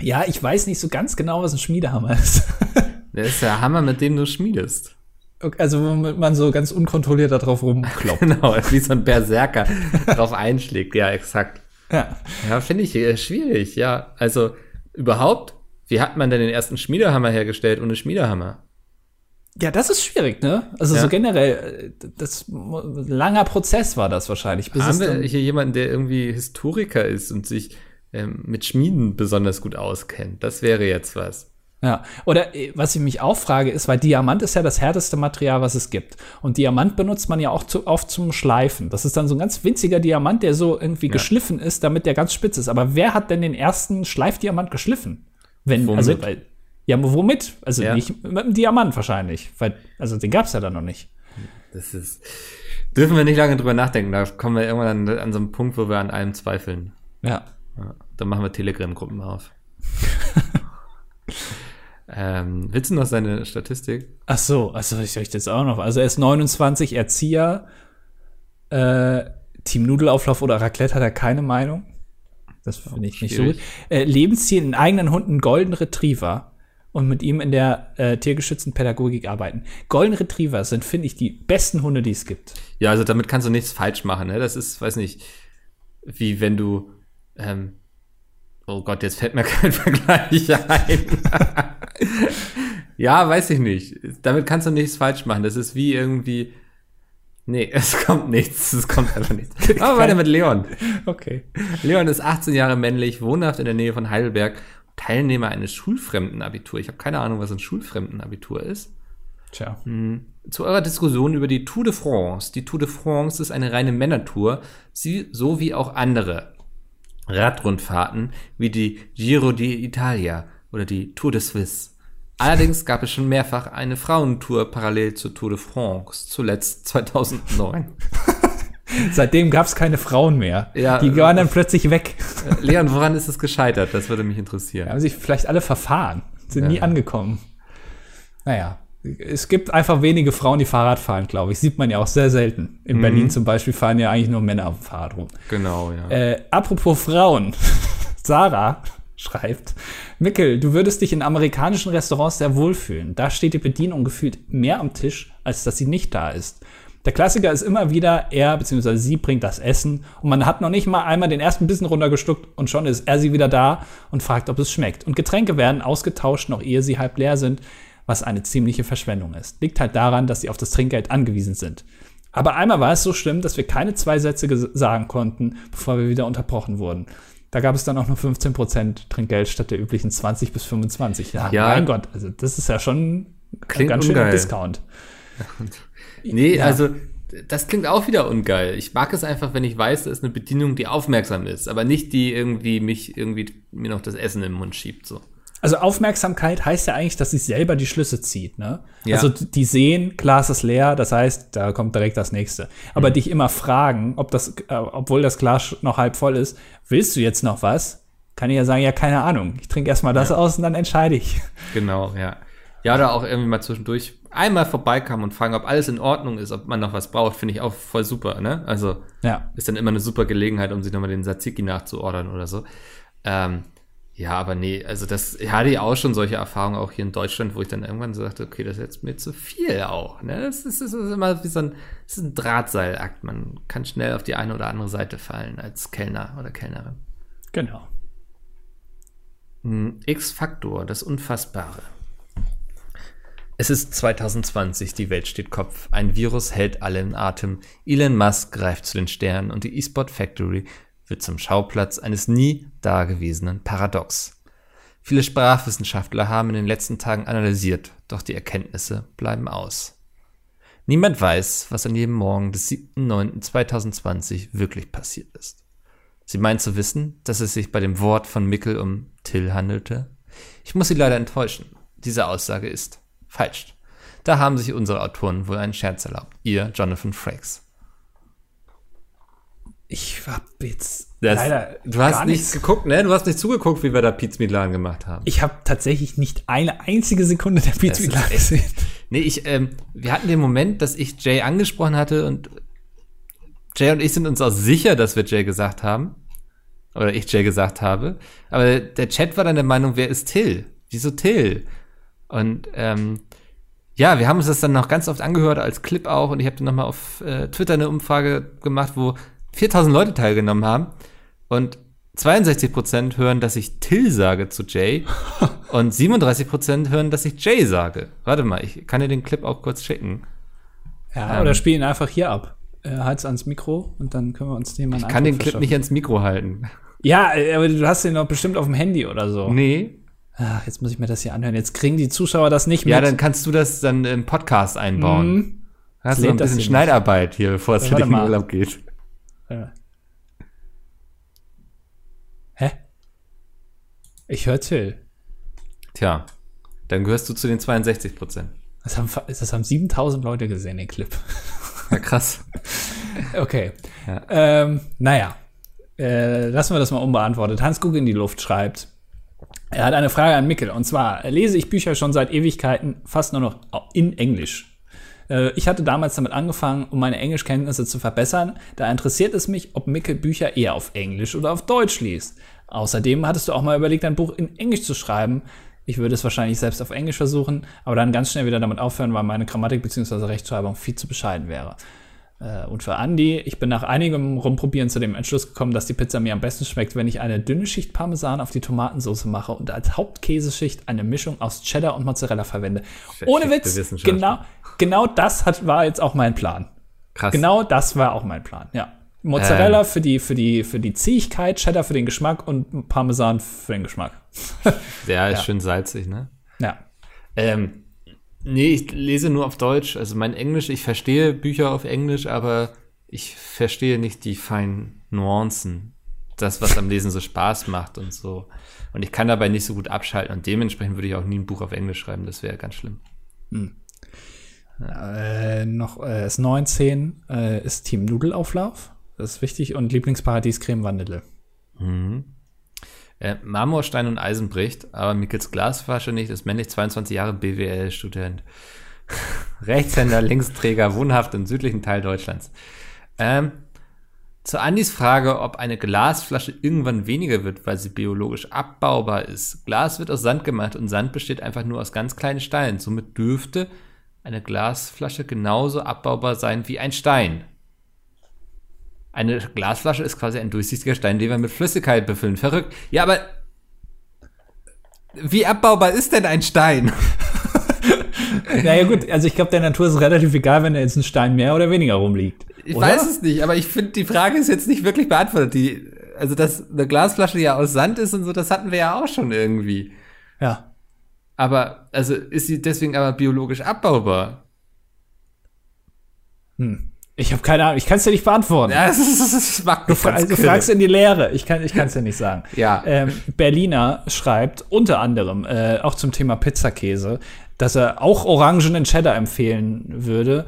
Ja, ich weiß nicht so ganz genau, was ein Schmiedehammer ist. (laughs) Der ist der Hammer, mit dem du schmiedest. also, womit man so ganz unkontrolliert da drauf rumkloppt. (laughs) Genau, wie so ein Berserker drauf einschlägt. Ja, exakt. ja. Ja, finde ich äh, schwierig, ja. Also überhaupt, wie hat man denn den ersten Schmiedehammer hergestellt ohne Schmiedehammer? ja, das ist schwierig, ne? Also, Ja. so generell, äh, das ein langer Prozess war das wahrscheinlich. Bis Haben wir hier jemanden, der irgendwie Historiker ist und sich ähm, mit Schmieden besonders gut auskennt? Das wäre jetzt was. Ja, oder äh, was ich mich auch frage, ist, weil Diamant ist ja das härteste Material, was es gibt. Und Diamant benutzt man ja auch zu, oft zum Schleifen. Das ist dann so ein ganz winziger Diamant, der so irgendwie geschliffen ist, damit der ganz spitz ist. Aber wer hat denn den ersten Schleifdiamant geschliffen? Wenn, Womit? also, weil, ja, womit? Also Ja. nicht mit einem Diamant wahrscheinlich. Weil, also den gab's ja dann noch nicht. Das ist. Dürfen wir nicht lange drüber nachdenken. Da kommen wir irgendwann an, an so einen Punkt, wo wir an allem zweifeln. Ja. Ja, dann machen wir Telegram-Gruppen auf. (laughs) ähm, willst du noch seine Statistik? Ach so, also ich euch das auch noch. Also er ist 29, Erzieher, äh, Team Nudelauflauf oder Raclette hat er keine Meinung. Das finde ich nicht so gut. Äh, Lebensziel, einen eigenen Hund, einen Golden Retriever und mit ihm in der äh, tiergeschützten Pädagogik arbeiten. Golden Retriever sind, finde ich, die besten Hunde, die es gibt. Ja, also damit kannst du nichts falsch machen. Ne? Das ist, weiß nicht, wie wenn du. Ähm, oh Gott, jetzt fällt mir (laughs) kein Vergleich ein. (laughs) ja, weiß ich nicht. Damit kannst du nichts falsch machen. Das ist wie irgendwie. Nee, (laughs) es kommt nichts. Es kommt einfach nichts. (laughs) Aber weiter mit Leon. Okay. Leon ist 18 Jahre männlich, wohnhaft in der Nähe von Heidelberg, Teilnehmer eines Schulfremdenabitur. Ich habe keine Ahnung, was ein Schulfremdenabitur ist. Tja. Zu eurer Diskussion über die Tour de France. Die Tour de France ist eine reine Männertour, sie, so wie auch andere Radrundfahrten wie die Giro d'Italia oder die Tour de Suisse. Allerdings gab es schon mehrfach eine Frauentour parallel zur Tour de France, zuletzt 2009. (laughs) Seitdem gab es keine Frauen mehr. Ja, die waren dann plötzlich weg. Leon, woran ist es gescheitert? Das würde mich interessieren. Haben sich vielleicht alle verfahren, sind Ja. nie angekommen. Naja, es gibt einfach wenige Frauen, die Fahrrad fahren, glaube ich. Sieht man ja auch sehr selten. In Mhm. Berlin zum Beispiel fahren ja eigentlich nur Männer auf dem Fahrrad rum. Genau, ja. Äh, apropos Frauen. (laughs) Sarah schreibt, Mickel, du würdest dich in amerikanischen Restaurants sehr wohlfühlen. Da steht die Bedienung gefühlt mehr am Tisch, als dass sie nicht da ist. Der Klassiker ist immer wieder, er bzw. sie bringt das Essen und man hat noch nicht mal einmal den ersten Bissen runtergestuckt und schon ist er sie wieder da und fragt, ob es schmeckt. Und Getränke werden ausgetauscht, noch ehe sie halb leer sind, was eine ziemliche Verschwendung ist. Liegt halt daran, dass sie auf das Trinkgeld angewiesen sind. Aber einmal war es so schlimm, dass wir keine zwei Sätze sagen konnten, bevor wir wieder unterbrochen wurden. Da gab es dann auch nur 15% Trinkgeld statt der üblichen 20 bis 25. Ja, Ja. mein Gott, also das ist ja schon ein Klingt ganz schöner. Discount. (laughs) Nee, Ja. also das klingt auch wieder ungeil. Ich mag es einfach, wenn ich weiß, da ist eine Bedienung, die aufmerksam ist, aber nicht die irgendwie mich irgendwie mir noch das Essen im Mund schiebt so. Also Aufmerksamkeit heißt ja eigentlich, dass sie selber die Schlüsse zieht, ne? Ja. Also die sehen, Glas ist leer, das heißt, da kommt direkt das nächste. Aber Mhm. dich immer fragen, ob das, äh, obwohl das Glas noch halb voll ist, willst du jetzt noch was? Kann ich ja sagen, ja, keine Ahnung. Ich trinke erstmal das aus und dann entscheide ich. Genau, ja. Ja, oder auch irgendwie mal zwischendurch einmal vorbeikommen und fragen, ob alles in Ordnung ist, ob man noch was braucht, finde ich auch voll super, ne? Also Ja. ist dann immer eine super Gelegenheit, um sich nochmal den Tzatziki nachzuordern oder so. Ähm, ja, aber nee, also das ich hatte ich auch schon solche Erfahrungen auch hier in Deutschland, wo ich dann irgendwann so dachte, okay, das ist jetzt mir zu viel auch. Ne? Das, ist, das ist immer wie so ein, das ist ein Drahtseilakt. Man kann schnell auf die eine oder andere Seite fallen als Kellner oder Kellnerin. Genau. X-Faktor, das Unfassbare. Es ist 2020, die Welt steht Kopf. Ein Virus hält alle in Atem. Elon Musk greift zu den Sternen und die eSport Factory wird zum Schauplatz eines nie dagewesenen Paradox. Viele Sprachwissenschaftler haben in den letzten Tagen analysiert, doch die Erkenntnisse bleiben aus. Niemand weiß, was an jedem Morgen des 7.9.2020 wirklich passiert ist. Sie meint zu wissen, dass es sich bei dem Wort von Mickel um Till handelte? Ich muss Sie leider enttäuschen. Diese Aussage ist falsch. Da haben sich unsere Autoren wohl einen Scherz erlaubt. Ihr Jonathan Frakes. Ich hab jetzt Das, leider du hast nichts. geguckt, ne? Du hast nicht zugeguckt, wie wir da Pizza Milan gemacht haben. Ich habe tatsächlich nicht eine einzige Sekunde der Pizza ist Milan echt- gesehen. Nee, ich, ähm, wir hatten den Moment, dass ich Jay angesprochen hatte und Jay und ich sind uns auch sicher, dass wir Jay gesagt haben. Oder ich Jay gesagt habe. Aber der Chat war dann der Meinung, wer ist Till? Wieso Till? Und ähm, ja, wir haben uns das dann noch ganz oft angehört als Clip auch und ich habe dann nochmal auf äh, Twitter eine Umfrage gemacht, wo 4000 Leute teilgenommen haben und 62% hören, dass ich Till sage zu Jay (laughs) und 37% hören, dass ich Jay sage. Warte mal, ich kann dir den Clip auch kurz schicken. Ja, Ähm. oder spiel ihn einfach hier ab. Äh, halt's ans Mikro und dann können wir uns den mal Ich kann den Clip nicht ans Mikro halten. Ja, äh, aber du hast den doch bestimmt auf dem Handy oder so. Nee. Ah, jetzt muss ich mir das hier anhören. Jetzt kriegen die Zuschauer das nicht Ja, mit. dann kannst du das dann im Podcast einbauen. Mhm. Hast du noch ein das bisschen Schneidarbeit hier, bevor es Ja, für dich warte in. Urlaub geht. Hä? Ich höre Till. Tja, dann gehörst du zu den 62 Prozent. Das haben, das haben 7000 Leute gesehen, den Clip. Ja, krass. (laughs) Okay. Ja. Ähm, naja, äh, lassen wir das mal unbeantwortet. Hans Guck in die Luft schreibt, er hat eine Frage an Mikkel. Und zwar lese ich Bücher schon seit Ewigkeiten fast nur noch in Englisch. Äh, Ich hatte damals damit angefangen, um meine Englischkenntnisse zu verbessern. Da interessiert es mich, ob Mikkel Bücher eher auf Englisch oder auf Deutsch liest. Außerdem hattest du auch mal überlegt, ein Buch in Englisch zu schreiben. Ich würde es wahrscheinlich selbst auf Englisch versuchen, aber dann ganz schnell wieder damit aufhören, weil meine Grammatik bzw. Rechtschreibung viel zu bescheiden wäre. Äh, Und für Andy, ich bin nach einigem Rumprobieren zu dem Entschluss gekommen, dass die Pizza mir am besten schmeckt, wenn ich eine dünne Schicht Parmesan auf die Tomatensauce mache und als Hauptkäseschicht eine Mischung aus Cheddar und Mozzarella verwende. Ohne Witz, genau, genau das hat, war jetzt auch mein Plan. Krass. Genau das war auch mein Plan, ja. Mozzarella Ähm. für, die, für, die, für die Zähigkeit, Cheddar für den Geschmack und Parmesan für den Geschmack. Der (laughs) ist Ja. schön salzig, ne? Ja. Ähm, nee, ich lese nur auf Deutsch. Also mein Englisch, ich verstehe Bücher auf Englisch, aber ich verstehe nicht die feinen Nuancen. Das, was am Lesen so Spaß macht und so. Und ich kann dabei nicht so gut abschalten und dementsprechend würde ich auch nie ein Buch auf Englisch schreiben. Das wäre ganz schlimm. Äh, noch äh, ist 19, äh, ist Team Nudelauflauf. Das ist wichtig. Und Lieblingsparadies Creme Vanille. Mhm. Äh, Marmorstein und Eisen bricht, aber Mickels Glasflasche nicht, ist männlich 22 Jahre BWL-Student. (laughs) Rechtshänder, Linksträger, wohnhaft im südlichen Teil Deutschlands. Ähm, zu Andys Frage, ob eine Glasflasche irgendwann weniger wird, weil sie biologisch abbaubar ist. Glas wird aus Sand gemacht und Sand besteht einfach nur aus ganz kleinen Steinen. Somit dürfte eine Glasflasche genauso abbaubar sein wie ein Stein. Eine Glasflasche ist quasi ein durchsichtiger Stein, den wir mit Flüssigkeit befüllen. Verrückt. Ja, aber wie abbaubar ist denn ein Stein? (laughs) naja, gut, also ich glaube, der Natur ist relativ egal, wenn da jetzt ein Stein mehr oder weniger rumliegt. Ich oder? weiß es nicht, aber ich finde, die Frage ist jetzt nicht wirklich beantwortet. Die, also, dass eine Glasflasche ja aus Sand ist und so, das hatten wir ja auch schon irgendwie. Ja. Aber, also, ist sie deswegen aber biologisch abbaubar? Hm. Ich habe keine Ahnung, ich kann es dir nicht beantworten. Ja, (laughs) das, ist, das, macht du, fra du fragst in die Leere, ich kann es dir nicht sagen. ja. Ähm, Berliner schreibt unter anderem äh, auch zum Thema Pizzakäse, dass er auch orangenen Cheddar empfehlen würde.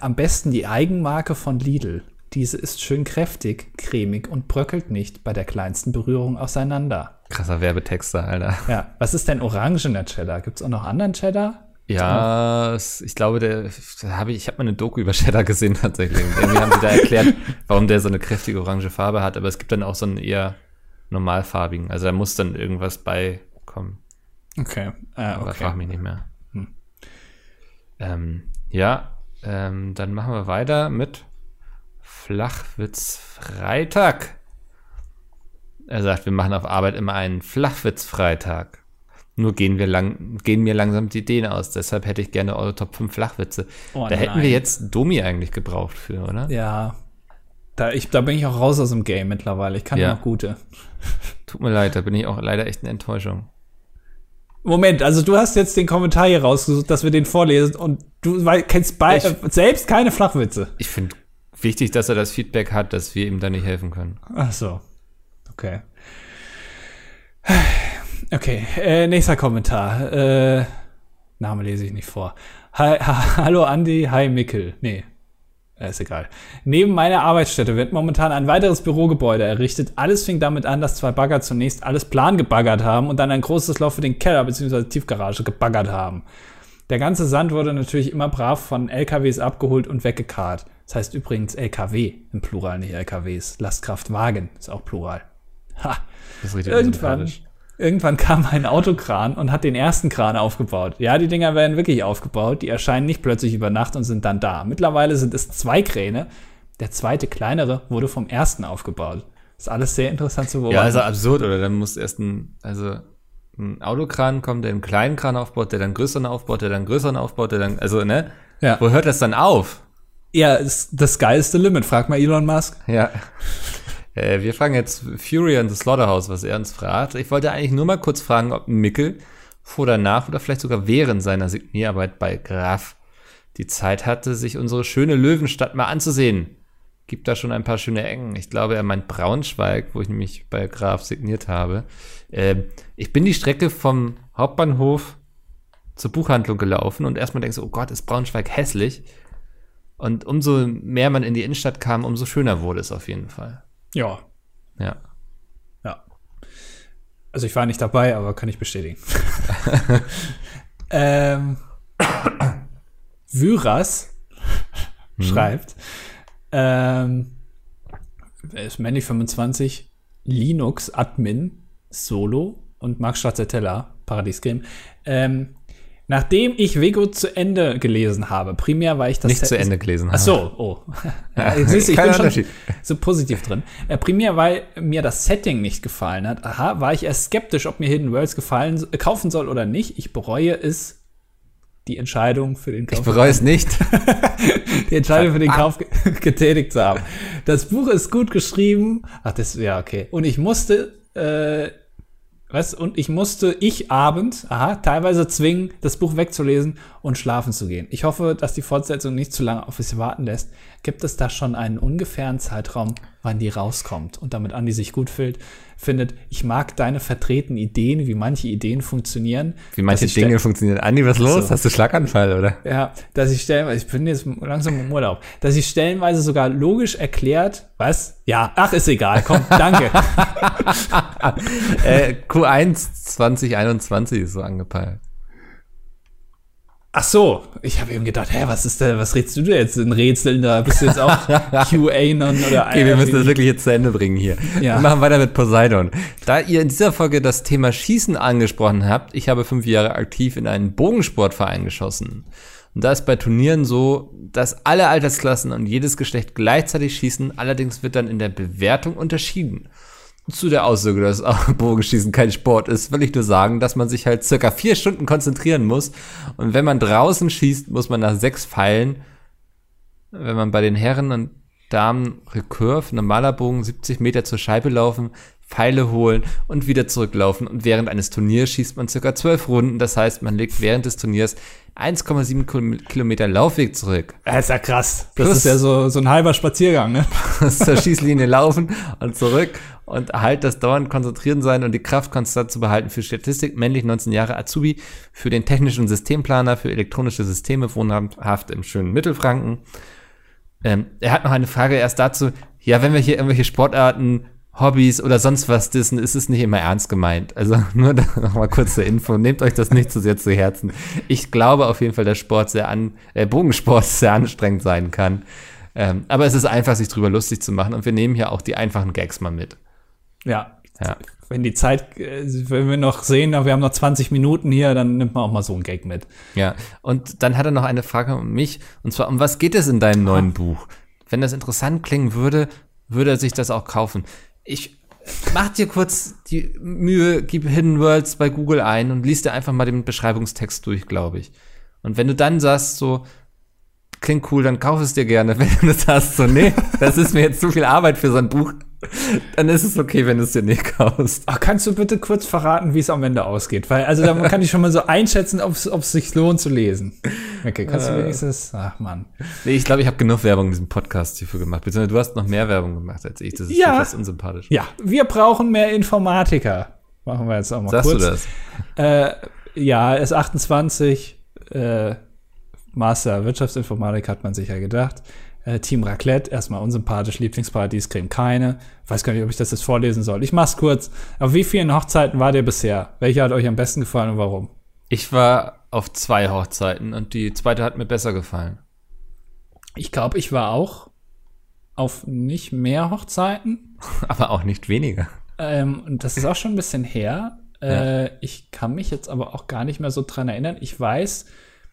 Am besten die Eigenmarke von Lidl. Diese ist schön kräftig, cremig und bröckelt nicht bei der kleinsten Berührung auseinander. Krasser Werbetexter, Alter. Ja, was ist denn orangener Cheddar? Gibt es auch noch anderen Cheddar? Ja, es- ich glaube, der da habe ich, ich habe mal eine Doku über Cheddar gesehen (laughs) tatsächlich. Und Irgendwie haben sie da erklärt, warum der so eine kräftige orange Farbe hat, aber es gibt dann auch so einen eher normalfarbigen. Also da muss dann irgendwas beikommen. Okay, äh, Aber okay. frag mich nicht mehr. Hm. Ähm, ja, ähm, dann machen wir weiter mit Flachwitz Freitag. Er sagt, wir machen auf Arbeit immer einen Flachwitz Freitag. Nur gehen wir lang, gehen mir langsam die Ideen aus. Deshalb hätte ich gerne eure Top 5 Flachwitze. Oh, da hätten nein. wir jetzt Domi eigentlich gebraucht für, oder? Ja. Da, ich, da bin ich auch raus aus dem Game mittlerweile. Ich kann Ja. noch gute. Tut mir leid, da bin ich auch leider echt eine Enttäuschung. Moment, also du hast jetzt den Kommentar hier rausgesucht, dass wir den vorlesen und du kennst bei, Ich- äh, selbst keine Flachwitze. Ich finde wichtig, dass er das Feedback hat, dass wir ihm da nicht helfen können. Ach so. Okay. Okay, äh, nächster Kommentar. Äh, Name lese ich nicht vor. Hi, ha, (laughs) hallo Andi, hi Mickel. Nee, äh, ist egal. Neben meiner Arbeitsstätte wird momentan ein weiteres Bürogebäude errichtet. Alles fing damit an, dass zwei Bagger zunächst alles plan gebaggert haben und dann ein großes Loch für den Keller bzw. Tiefgarage gebaggert haben. Der ganze Sand wurde natürlich immer brav von LKWs abgeholt und weggekarrt. Das heißt übrigens LKW im Plural, nicht LKWs. Lastkraftwagen ist auch Plural. Ha. Das ist richtig Irgendwann. Irgendwann (laughs) kam ein Autokran und hat den ersten Kran aufgebaut. Ja, die Dinger werden wirklich aufgebaut. Die erscheinen nicht plötzlich über Nacht und sind dann da. Mittlerweile sind es zwei Kräne. Der zweite, kleinere, wurde vom ersten aufgebaut. ist alles sehr interessant zu Ja, beobachten. also absurd, oder? Dann muss erst ein, also ein Autokran kommen, der einen kleinen Kran aufbaut, der dann größeren aufbaut, der dann größeren aufbaut, der dann, also, ne? Ja. Wo hört das dann auf? ja, ist das the limit. Frag mal Elon Musk. Ja. Äh, wir fragen jetzt Fury and the Slaughterhouse, was er uns fragt. Ich wollte eigentlich nur mal kurz fragen, ob Mickel vor, danach oder vielleicht sogar während seiner Signierarbeit bei Graf die Zeit hatte, sich unsere schöne Löwenstadt mal anzusehen. Gibt da schon ein paar schöne Ecken. Ich glaube, er meint Braunschweig, wo ich nämlich bei Graf signiert habe. Ähm, ich bin die Strecke vom Hauptbahnhof zur Buchhandlung gelaufen und erstmal denkst du, oh Gott, ist Braunschweig hässlich. Und umso mehr man in die Innenstadt kam, umso schöner wurde es auf jeden Fall. Ja, Ja. ja. Also ich war nicht dabei, aber kann ich bestätigen. (laughs) ähm, Vyras (laughs) schreibt, ähm, ist männlich 25, Linux Admin Solo und Max Stracciatella, Paradies Game. Ähm, nachdem ich Vego zu Ende gelesen habe, primär weil ich das Nicht Set- zu Ende gelesen Ach so, oh. (laughs) Siehst du, ich Kein bin schon so positiv drin. Äh, primär, weil mir das Setting nicht gefallen hat. Aha, war ich erst skeptisch, ob mir Hidden Worlds gefallen, äh, kaufen soll oder nicht. Ich bereue es, die Entscheidung für den Ich Kauf, bereue es nicht. (laughs) die Entscheidung für den Kauf ge getätigt zu haben. Das Buch ist gut geschrieben. Ach, das, ja, okay. Und ich musste, äh, was? Und ich musste ich abend, aha, teilweise zwingen, das Buch wegzulesen und schlafen zu gehen. Ich hoffe, dass die Fortsetzung nicht zu lange auf sich warten lässt. Gibt es da schon einen ungefähren Zeitraum, wann die rauskommt und damit Andi sich gut fühlt, findet, ich mag deine vertretenen Ideen, wie manche Ideen funktionieren. Wie manche Dinge funktionieren. Andi, was los? So. Hast du Schlaganfall, oder? Ja, dass ich stellenweise, ich bin jetzt langsam im Urlaub, dass ich stellenweise sogar logisch erklärt, was? Ja, ach, ist egal, komm, danke. (laughs) äh, Q1 2021 ist so angepeilt. Ach so, ich habe eben gedacht, hä, was ist da, was redest du da jetzt in Rätseln? Da bist du jetzt auch (laughs) QAnon oder Okay, wir müssen das wirklich jetzt zu Ende bringen hier. Ja. Wir machen weiter mit Poseidon. Da ihr in dieser Folge das Thema Schießen angesprochen habt, ich habe fünf Jahre aktiv in einen Bogensportverein geschossen. Und da ist bei Turnieren so, dass alle Altersklassen und jedes Geschlecht gleichzeitig schießen, allerdings wird dann in der Bewertung unterschieden zu der Aussage, dass (laughs) Bogenschießen kein Sport ist, will ich nur sagen, dass man sich halt circa vier Stunden konzentrieren muss. Und wenn man draußen schießt, muss man nach sechs Pfeilen, wenn man bei den Herren und Damen Recurve, normaler Bogen, 70 Meter zur Scheibe laufen, Pfeile holen und wieder zurücklaufen. Und während eines Turniers schießt man circa zwölf Runden. Das heißt, man legt während des Turniers 1,7 Kilometer Laufweg zurück. Das ist ja krass. Das Plus, ist ja so, so ein halber Spaziergang, ne? zur Schießlinie laufen und zurück und halt das dauernd konzentrieren sein und die Kraft konstant zu behalten für Statistik, männlich 19 Jahre Azubi, für den technischen Systemplaner, für elektronische Systeme, wohnhaft im schönen Mittelfranken. Ähm, er hat noch eine Frage erst dazu, ja, wenn wir hier irgendwelche Sportarten Hobbys oder sonst was dissen, ist es nicht immer ernst gemeint. Also (laughs) nur nochmal kurze Info. Nehmt euch das nicht zu sehr zu Herzen. Ich glaube auf jeden Fall, dass Sport sehr an, äh, Bogensport (laughs) sehr anstrengend sein kann. Ähm, aber es ist einfach, sich drüber lustig zu machen. Und wir nehmen hier auch die einfachen Gags mal mit. Ja. ja. Wenn die Zeit, äh, wenn wir noch sehen, wir haben noch 20 Minuten hier, dann nimmt man auch mal so einen Gag mit. Ja. Und dann hat er noch eine Frage um mich. Und zwar, um was geht es in deinem neuen Buch? Wenn das interessant klingen würde, würde er sich das auch kaufen ich mach dir kurz die Mühe, gib Hidden Worlds bei Google ein und liest dir einfach mal den Beschreibungstext durch, glaube ich. Und wenn du dann sagst, so, klingt cool, dann kauf es dir gerne. (laughs) Wenn du das hast, so, nee, das ist mir jetzt zu viel Arbeit für so ein Buch, dann ist es okay, wenn du es dir nicht kaufst. Ach, kannst du bitte kurz verraten, wie es am Ende ausgeht? Weil, also da kann ich schon mal so einschätzen, ob es sich lohnt zu lesen. Okay, kannst du äh. wenigstens, ach man. Nee, ich glaube, ich habe genug Werbung in diesem Podcast hierfür gemacht. Beziehungsweise du hast noch mehr Werbung gemacht als ich. Das ist ja fast unsympathisch. Ja, wir brauchen mehr Informatiker. Machen wir jetzt auch mal Sagst kurz. Sagst du das? Äh, ja, S28, äh, Master Wirtschaftsinformatik hat man sich ja gedacht. Äh, Team Raclette, erstmal unsympathisch, Lieblingspartys kriegen keine. Weiß gar nicht, ob ich das jetzt vorlesen soll. Ich mach's kurz. Auf wie vielen Hochzeiten war der bisher? Welche hat euch am besten gefallen und warum? Ich war auf zwei Hochzeiten und die zweite hat mir besser gefallen. Ich glaube, ich war auch auf nicht mehr Hochzeiten. (laughs) aber auch nicht weniger. Ähm, und das ist auch schon ein bisschen her. Äh, ja. Ich kann mich jetzt aber auch gar nicht mehr so dran erinnern. Ich weiß,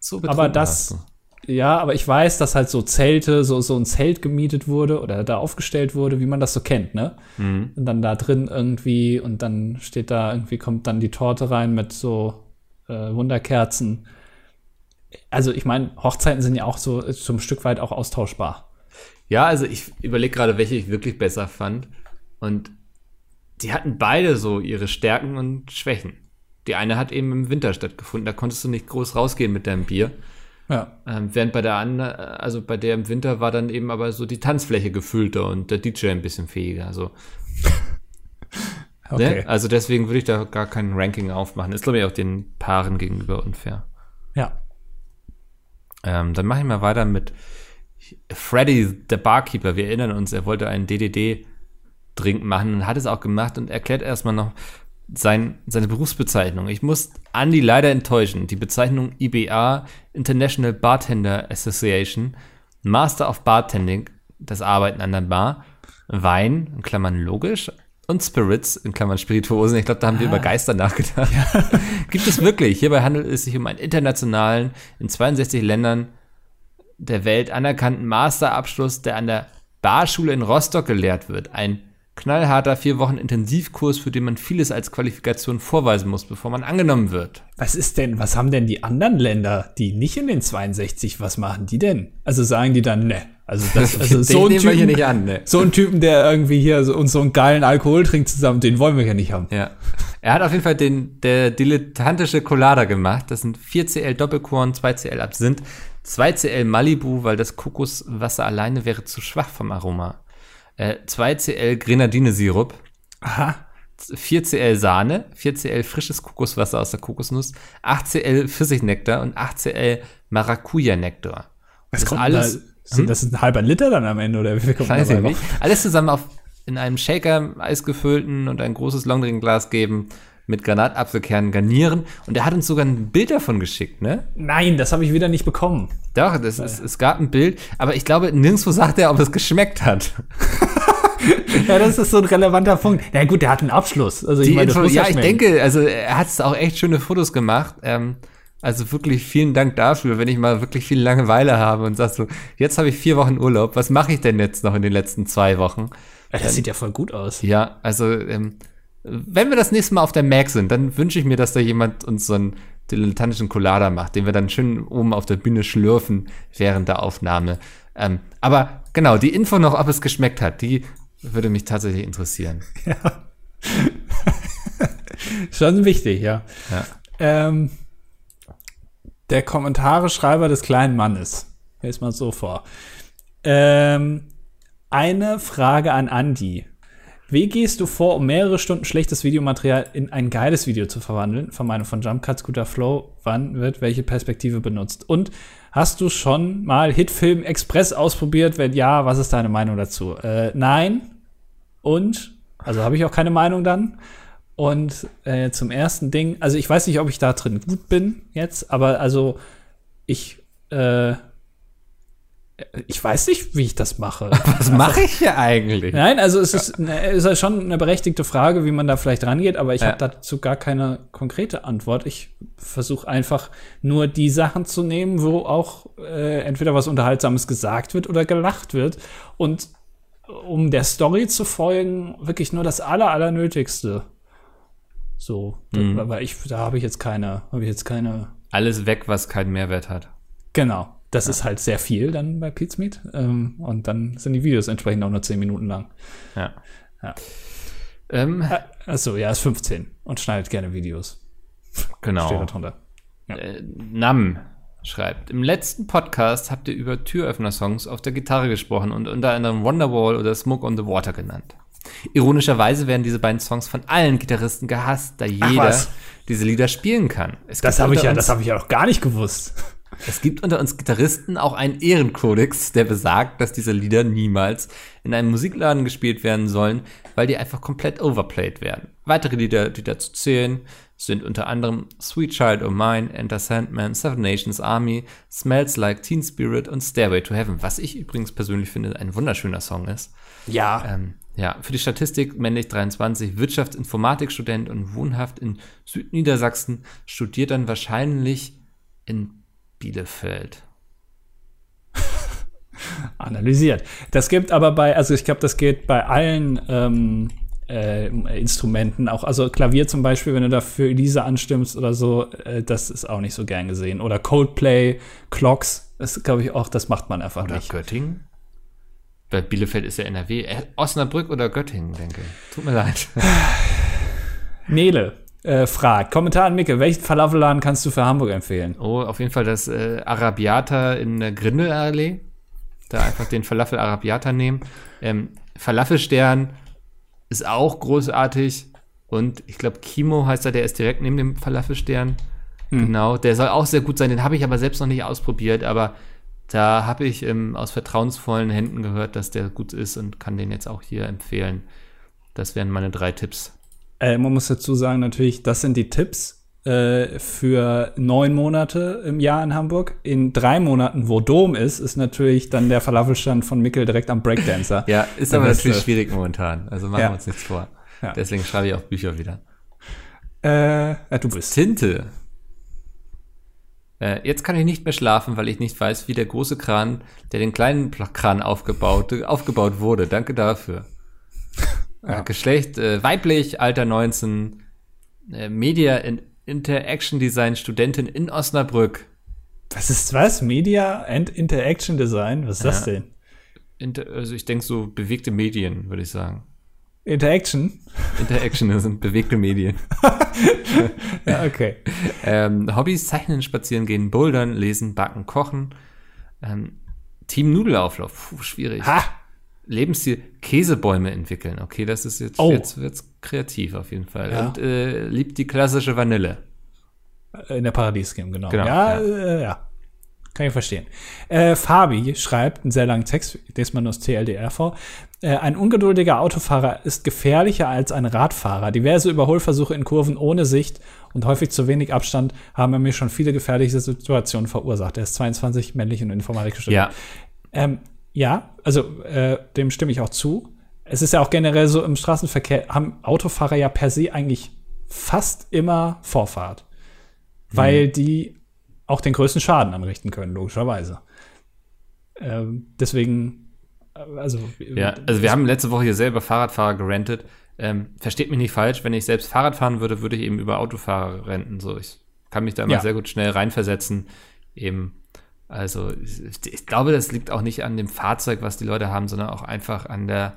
so aber das, ja, aber ich weiß, dass halt so Zelte, so, so ein Zelt gemietet wurde oder da aufgestellt wurde, wie man das so kennt, ne? Mhm. Und dann da drin irgendwie und dann steht da irgendwie, kommt dann die Torte rein mit so äh, Wunderkerzen. Also ich meine, Hochzeiten sind ja auch so zum Stück weit auch austauschbar. Ja, also ich überlege gerade, welche ich wirklich besser fand. Und die hatten beide so ihre Stärken und Schwächen. Die eine hat eben im Winter stattgefunden, da konntest du nicht groß rausgehen mit deinem Bier. Ja. Ähm, während bei der anderen, also bei der im Winter war dann eben aber so die Tanzfläche gefüllter und der DJ ein bisschen fähiger. Also, (laughs) okay. Ne? also deswegen würde ich da gar kein Ranking aufmachen. Ist, glaube ich, auch den Paaren gegenüber unfair. Ja. Ähm, dann mache ich mal weiter mit Freddy, der Barkeeper. Wir erinnern uns, er wollte einen DDD-Drink machen und hat es auch gemacht und erklärt erstmal noch, sein, seine Berufsbezeichnung. Ich muss Andy leider enttäuschen. Die Bezeichnung IBA, International Bartender Association, Master of Bartending, das Arbeiten an der Bar, Wein, in Klammern logisch, und Spirits, in Klammern Spirituosen. Ich glaube, da haben ah. wir über Geister nachgedacht. Ja. (laughs) Gibt es wirklich. Hierbei handelt es sich um einen internationalen, in 62 Ländern der Welt anerkannten Masterabschluss, der an der Barschule in Rostock gelehrt wird. Ein knallharter vier Wochen Intensivkurs, für den man vieles als Qualifikation vorweisen muss, bevor man angenommen wird. Was ist denn, was haben denn die anderen Länder, die nicht in den 62, was machen die denn? Also sagen die dann, ne. Also, das, (laughs) also so, einen Typen, nicht an, ne? so einen Typen, der irgendwie hier so, uns so einen geilen Alkohol trinkt zusammen, den wollen wir ja nicht haben. Ja. Er hat auf jeden Fall den, der dilettantische Colada gemacht. Das sind 4cl Doppelkorn, 2cl Absinth, 2cl Malibu, weil das Kokoswasser alleine wäre zu schwach vom Aroma. Äh, 2cl Grenadinesirup. Aha. 4cl Sahne, 4cl frisches Kokoswasser aus der Kokosnuss, 8cl Pfirsichnektar und 8cl Maracuja-Nektar. Das kommt alles- Da, sind das ein halber Liter dann am Ende oder wie viel kommt Weiß ich nicht. Alles zusammen auf, in einem Shaker eisgefüllten und ein großes Longdrink-Glas geben, mit Granatapfelkernen garnieren. Und er hat uns sogar ein Bild davon geschickt, ne? Nein, das habe ich wieder nicht bekommen. Doch, das ist, es gab ein Bild, aber ich glaube, nirgendwo sagt er, ob es geschmeckt hat. (laughs) Ja, das ist so ein relevanter Punkt. Na gut, der hat einen Abschluss. Also ich Die meine, Info, ja, ich denke, also er hat auch echt schöne Fotos gemacht. Ähm, also wirklich vielen Dank dafür, wenn ich mal wirklich viel Langeweile habe und sagst so, jetzt habe ich vier Wochen Urlaub, was mache ich denn jetzt noch in den letzten zwei Wochen? Ja, das sieht ja voll gut aus. Ja, also ähm, wenn wir das nächste Mal auf der Mac sind, dann wünsche ich mir, dass da jemand uns so einen dilettantischen Colada macht, den wir dann schön oben auf der Bühne schlürfen während der Aufnahme. Ähm, aber genau, die Info noch, ob es geschmeckt hat, die würde mich tatsächlich interessieren. (laughs) Schon wichtig, ja. Ja. Ähm, der Kommentare-Schreiber des kleinen Mannes. Lest mal so vor. Ähm, eine Frage an Andy. Wie gehst du vor, um mehrere Stunden schlechtes Videomaterial in ein geiles Video zu verwandeln? Vermeidung von Jump Cuts, guter Flow. Wann wird welche Perspektive benutzt? Und hast du schon mal Hitfilm Express ausprobiert? Wenn ja, was ist deine Meinung dazu? Äh, nein. Und? Also habe ich auch keine Meinung dann. Und äh, zum ersten Ding, also ich weiß nicht, ob ich da drin gut bin jetzt, aber also ich, äh, ich weiß nicht, wie ich das mache. (laughs) Was mache ich hier eigentlich? Nein, also es ist, ist ja schon eine berechtigte Frage, wie man da vielleicht rangeht, aber ich Ja. habe dazu gar keine konkrete Antwort. Ich versuche einfach nur die Sachen zu nehmen, wo auch äh, entweder was Unterhaltsames gesagt wird oder gelacht wird. Und um der Story zu folgen, wirklich nur das Aller, Allernötigste. So, Mhm. aber ich, da habe ich jetzt keine, habe ich jetzt keine Alles weg, was keinen Mehrwert hat. Genau. Das ist halt sehr viel dann bei Pete's Meat. Ähm, und dann sind die Videos entsprechend auch nur 10 Minuten lang. Ja. Ja. Ähm, Achso, ja, ist 15 und schneidet gerne Videos. Steht da genau. drunter. Äh, Nam schreibt, im letzten Podcast habt ihr über Türöffner-Songs auf der Gitarre gesprochen und unter anderem Wonderwall oder Smoke on the Water genannt. Ironischerweise werden diese beiden Songs von allen Gitarristen gehasst, da jeder diese Lieder spielen kann. Es Das habe ich ja, das habe ich ja noch gar nicht gewusst. Es gibt unter uns Gitarristen auch einen Ehrenkodex, der besagt, dass diese Lieder niemals in einem Musikladen gespielt werden sollen, weil die einfach komplett overplayed werden. Weitere Lieder, die dazu zählen, sind unter anderem Sweet Child O' Mine, Enter Sandman, Seven Nations Army, Smells Like Teen Spirit und Stairway to Heaven, was ich übrigens persönlich finde ein wunderschöner Song ist. Ja. Ähm, ja, für die Statistik männlich 23, Wirtschaftsinformatikstudent und wohnhaft in Südniedersachsen, studiert dann wahrscheinlich in Bielefeld. (laughs) Analysiert. Das gibt aber bei, also ich glaube, das geht bei allen ähm, äh, Instrumenten auch. Also Klavier zum Beispiel, wenn du dafür Elise anstimmst oder so, äh, das ist auch nicht so gern gesehen. Oder Coldplay, Clocks, das glaube ich auch, das macht man einfach Oder nicht. Göttingen? Weil Bielefeld ist ja NRW. Äh, Osnabrück oder Göttingen, denke ich. Tut mir leid. Nele äh, fragt, Kommentar an Micke, welchen Falafelladen kannst du für Hamburg empfehlen? Oh, auf jeden Fall das äh, Arabiata in der Grindelallee. Da einfach den Falafel Arabiata nehmen. Ähm, Falafelstern ist auch großartig. Und ich glaube, Kimo heißt er, der ist direkt neben dem Falafelstern. Genau, der soll auch sehr gut sein. Den habe ich aber selbst noch nicht ausprobiert. Aber da habe ich ähm, aus vertrauensvollen Händen gehört, dass der gut ist und kann den jetzt auch hier empfehlen. Das wären meine drei Tipps. Äh, man muss dazu sagen, natürlich, das sind die Tipps äh, für neun Monate im Jahr in Hamburg. In drei Monaten, wo Dom ist, ist natürlich dann der Falafelstand von Mickel direkt am Breakdancer. Ja, ist aber natürlich schwierig momentan. Also machen Ja. wir uns nichts vor. Ja. Deswegen schreibe ich auch Bücher wieder. Äh, du bist. Tinte. Äh, jetzt kann ich nicht mehr schlafen, weil ich nicht weiß, wie der große Kran, der den kleinen Kran aufgebaut, aufgebaut wurde. Danke dafür. (laughs) Ja. Äh, Geschlecht äh, weiblich, Alter 19, äh, Media in Interaction Design Studentin in Osnabrück. Was ist was? Media and Interaction Design? Was ist das Ja. denn? Inter also ich denke so bewegte Medien, würde ich sagen. Interaction? Interaction sind bewegte Medien. (laughs) Ja, okay. Ähm, Hobbys, Zeichnen, Spazieren gehen, Bouldern, Lesen, Backen, Kochen. Ähm, Team Nudelauflauf, Puh, schwierig. Ha! Lebensstil Käsebäume entwickeln. Okay, das ist jetzt, Oh. jetzt wird's kreativ auf jeden Fall. Ja. Und äh, liebt die klassische Vanille. In der Paradies-Game, genau. Genau, ja, ja. Äh, ja. Kann ich verstehen. Äh, Fabi schreibt einen sehr langen Text, ich lese mal nur das TLDR vor. Äh, ein ungeduldiger Autofahrer ist gefährlicher als ein Radfahrer. Diverse Überholversuche in Kurven ohne Sicht und häufig zu wenig Abstand haben mir schon viele gefährliche Situationen verursacht. Er ist 22, männlich und Informatik studiert. Ja, Ähm, ja, also äh, dem stimme ich auch zu. Es ist ja auch generell so, im Straßenverkehr haben Autofahrer ja per se eigentlich fast immer Vorfahrt. Weil die auch den größten Schaden anrichten können, logischerweise. Ähm, deswegen, äh, also. ja. Also wir haben letzte Woche hier selber Fahrradfahrer gerentet. Ähm, versteht mich nicht falsch, wenn ich selbst Fahrrad fahren würde, würde ich eben über Autofahrer renten. So, ich kann mich da immer Ja. sehr gut schnell reinversetzen. Eben, also ich, glaube, das liegt auch nicht an dem Fahrzeug, was die Leute haben, sondern auch einfach an der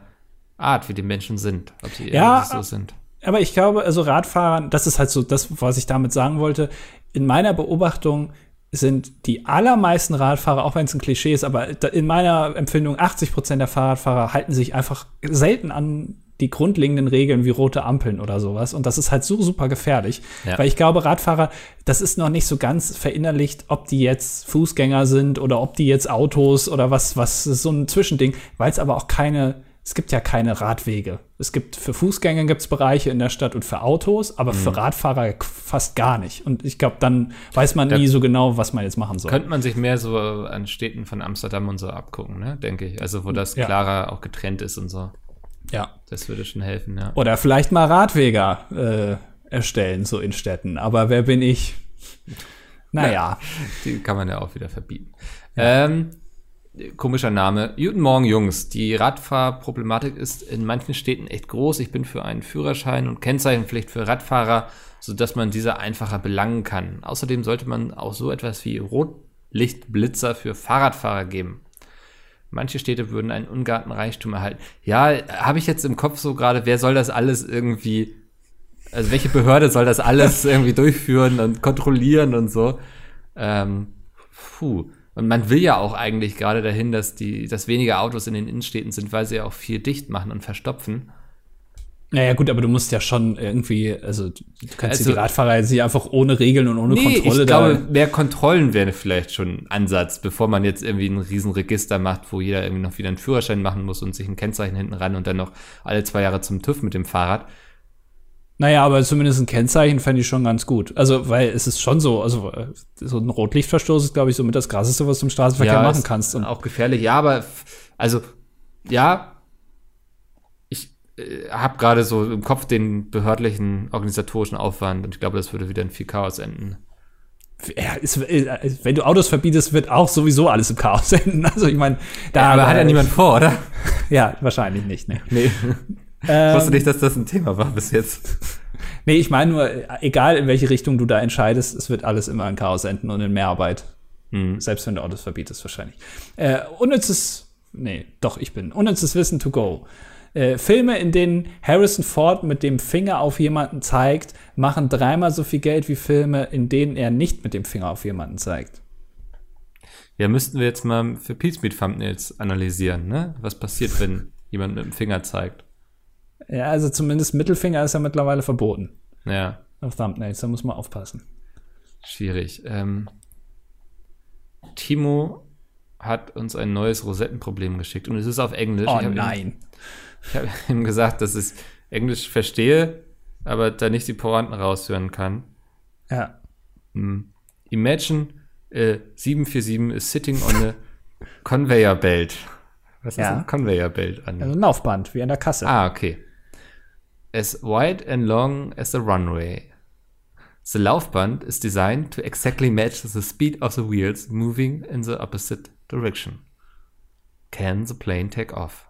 Art, wie die Menschen sind, ob sie Ja, so sind. Aber ich glaube, also Radfahrern, das ist halt so das, was ich damit sagen wollte. In meiner Beobachtung sind die allermeisten Radfahrer, auch wenn es ein Klischee ist, aber in meiner Empfindung 80 Prozent der Fahrradfahrer halten sich einfach selten an die grundlegenden Regeln wie rote Ampeln oder sowas. Und das ist halt so super gefährlich. Ja. Weil ich glaube, Radfahrer, das ist noch nicht so ganz verinnerlicht, ob die jetzt Fußgänger sind oder ob die jetzt Autos oder was, was ist so ein Zwischending, weil es aber auch keine, es gibt ja keine Radwege. Es gibt für Fußgänger gibt's Bereiche in der Stadt und für Autos, aber für Radfahrer fast gar nicht. Und ich glaube, dann weiß man Da- nie so genau, was man jetzt machen soll. Könnte man sich mehr so an Städten von Amsterdam und so abgucken, ne? denke ich. Also wo das Ja. klarer auch getrennt ist und so. Ja. Das würde schon helfen, ja. Oder vielleicht mal Radwege äh, erstellen, so in Städten. Aber wer bin ich? Naja. (laughs) Die kann man ja auch wieder verbieten. Ähm, komischer Name. Guten Morgen, Jungs. Die Radfahrproblematik ist in manchen Städten echt groß. Ich bin für einen Führerschein und Kennzeichenpflicht für Radfahrer, sodass man diese einfacher belangen kann. Außerdem sollte man auch so etwas wie Rotlichtblitzer für Fahrradfahrer geben. Manche Städte würden einen ungeahnten Reichtum erhalten. Ja, habe ich jetzt im Kopf so gerade, wer soll das alles irgendwie, also welche Behörde soll das alles (laughs) irgendwie durchführen und kontrollieren und so? Ähm, puh. Und man will ja auch eigentlich gerade dahin, dass die, dass weniger Autos in den Innenstädten sind, weil sie ja auch viel dicht machen und verstopfen. Naja, gut, aber du musst ja schon irgendwie, also du kannst Also- die Radfahrer jetzt nicht einfach ohne Regeln und ohne Kontrolle ich da. glaube, mehr Kontrollen wäre vielleicht schon ein Ansatz, bevor man jetzt irgendwie ein Riesenregister macht, wo jeder irgendwie noch wieder einen Führerschein machen muss und sich ein Kennzeichen hinten ran und dann noch alle zwei Jahre zum TÜV mit dem Fahrrad. Naja, aber zumindest ein Kennzeichen fände ich schon ganz gut. Also, weil es ist schon so, also äh, so ein Rotlichtverstoß ist, glaube ich, somit das Krasseste, was du im Straßenverkehr machen ist kannst. Und auch gefährlich. Ja, aber also ja, ich äh, habe gerade so im Kopf den behördlichen organisatorischen Aufwand und ich glaube, das würde wieder in viel Chaos enden. ja, ist, äh, wenn du Autos verbietest, wird auch sowieso alles im Chaos (laughs) enden. Also ich meine, da aber hat ja niemand vor, oder? (laughs) Ja, wahrscheinlich nicht. Ne. Nee. (laughs) Ich Ähm, wusste nicht, dass das ein Thema war bis jetzt. nee, ich meine nur, äh, egal in welche Richtung du da entscheidest, es wird alles immer in Chaos enden und in Mehrarbeit. Hm. Selbst wenn du Autos verbietest, wahrscheinlich. Äh, unnützes, nee, doch, ich bin. Unnützes Wissen to go. Äh, Filme, in denen Harrison Ford mit dem Finger auf jemanden zeigt, machen dreimal so viel Geld wie Filme, in denen er nicht mit dem Finger auf jemanden zeigt. Ja, müssten wir jetzt mal für Pizmeet Thumbnails analysieren, ne? Was passiert, wenn jemand mit dem Finger zeigt? Ja, also zumindest Mittelfinger ist ja mittlerweile verboten Ja, auf Thumbnails, da muss man aufpassen. schwierig. Ähm, Timo hat uns ein neues Rosettenproblem geschickt und es ist auf Englisch. Oh nein. Ich habe (laughs) ihm gesagt, dass ich Englisch verstehe, aber da nicht die Pointen raushören kann. Ja. Hm. Imagine äh, 747 is sitting on a conveyor belt. Was Ja. ist ein conveyor belt an? Also ein Laufband, wie an der Kasse. Ah, okay. As wide and long as the runway. The Laufband is designed to exactly match the speed of the wheels moving in the opposite direction. Can the plane take off?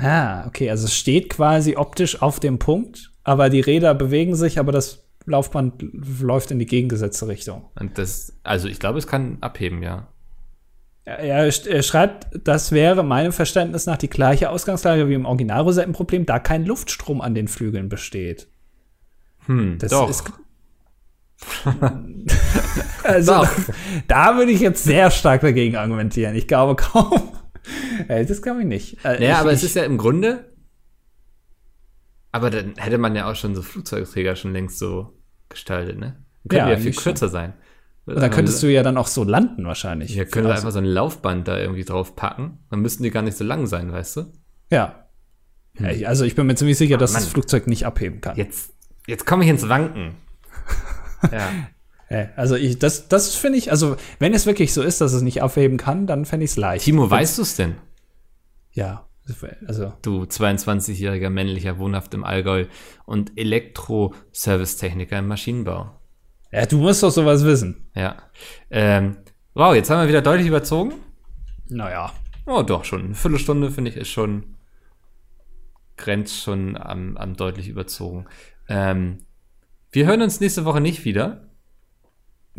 Ah, okay, also es steht quasi optisch auf dem Punkt, aber die Räder bewegen sich, aber das Laufband läuft in die gegengesetzte Richtung. Und das, also ich glaube, es kann abheben, ja. Er, er sch- schreibt, das wäre meinem Verständnis nach die gleiche Ausgangslage wie im Original-Rosettenproblem, da kein Luftstrom an den Flügeln besteht. Hm, Das doch. ist. (laughs) also, Doch. da würde ich jetzt sehr stark dagegen argumentieren. Ich glaube kaum, das glaube ich nicht. Äh, Naja, ich, aber ich, es ist ja im Grunde. Aber dann hätte man ja auch schon so Flugzeugträger schon längst so gestaltet, ne? Könnte Ja, ja, viel eigentlich schon. kürzer sein. Da könntest du ja dann auch so landen wahrscheinlich. Ja, Also, einfach so ein Laufband da irgendwie drauf packen. Dann müssten die gar nicht so lang sein, weißt du? Ja. ich- Also ich bin mir ziemlich sicher, dass das Mann. Flugzeug nicht abheben kann. Jetzt, jetzt komme ich ins Wanken. (laughs) ja. Also ich, das, das finde ich, also wenn es wirklich so ist, dass es nicht abheben kann, dann fände ich es leicht. Timo, weißt du es denn? Ja. Also, Du 22-jähriger männlicher Wohnhaft im Allgäu und Elektro-Servicetechniker im Maschinenbau. ja, du musst doch sowas wissen. Ja. Ähm, wow, jetzt haben wir wieder deutlich überzogen. Naja. Oh, doch schon. Eine Viertelstunde, finde ich, ist schon, grenzt schon am, am deutlich überzogen. Ähm, wir hören uns nächste Woche nicht wieder.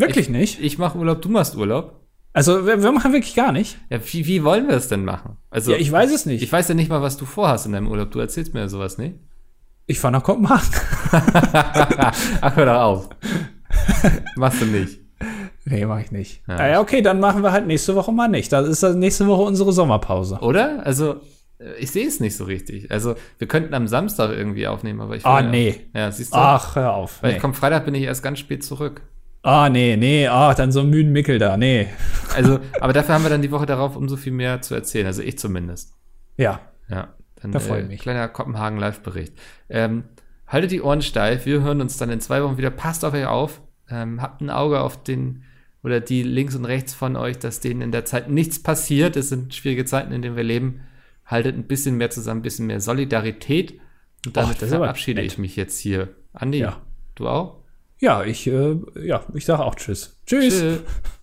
Wirklich nicht? Ich mache Urlaub, du machst Urlaub. Also wir, wir machen wirklich gar nicht. Ja, wie, wie wollen wir es denn machen? Also, Ja, ich weiß es nicht. ich weiß ja nicht mal, was du vorhast in deinem Urlaub. Du erzählst mir ja sowas nicht. Ich fahre nach Kopenhagen. (laughs) Ach, hör doch auf. Machst du nicht. nee, mache ich nicht. Ja. Ja. ja, okay, dann machen wir halt nächste Woche mal nicht. Das ist dann nächste Woche unsere Sommerpause. Oder? Also, äh, ich sehe es nicht so richtig. Also, wir könnten am Samstag irgendwie aufnehmen, aber ich Ah, ja- nee. Ja, siehst du? Ach, hör auf. Weil Nee. ich komm, Freitag bin ich erst ganz spät zurück. Ah, nee, nee, ah, dann so ein müden Mickel da. Nee. Also, aber dafür haben wir dann die Woche darauf umso viel mehr zu erzählen. Also ich zumindest. Ja. Ja. Dann, Da freu ich mich. Kleiner Kopenhagen Live-Bericht. Ähm, haltet die Ohren steif. Wir hören uns dann in zwei Wochen wieder. Passt auf euch auf. Ähm, habt ein Auge auf den oder die links und rechts von euch, dass denen in der Zeit nichts passiert. Es sind schwierige Zeiten, in denen wir leben. Haltet ein bisschen mehr zusammen, ein bisschen mehr Solidarität. Und damit Och, verabschiede ich mich jetzt hier. Andi, Ja. du auch? Ja, ich, äh, ja, ich sage auch Tschüss. Tschüss. Tschüss. (laughs)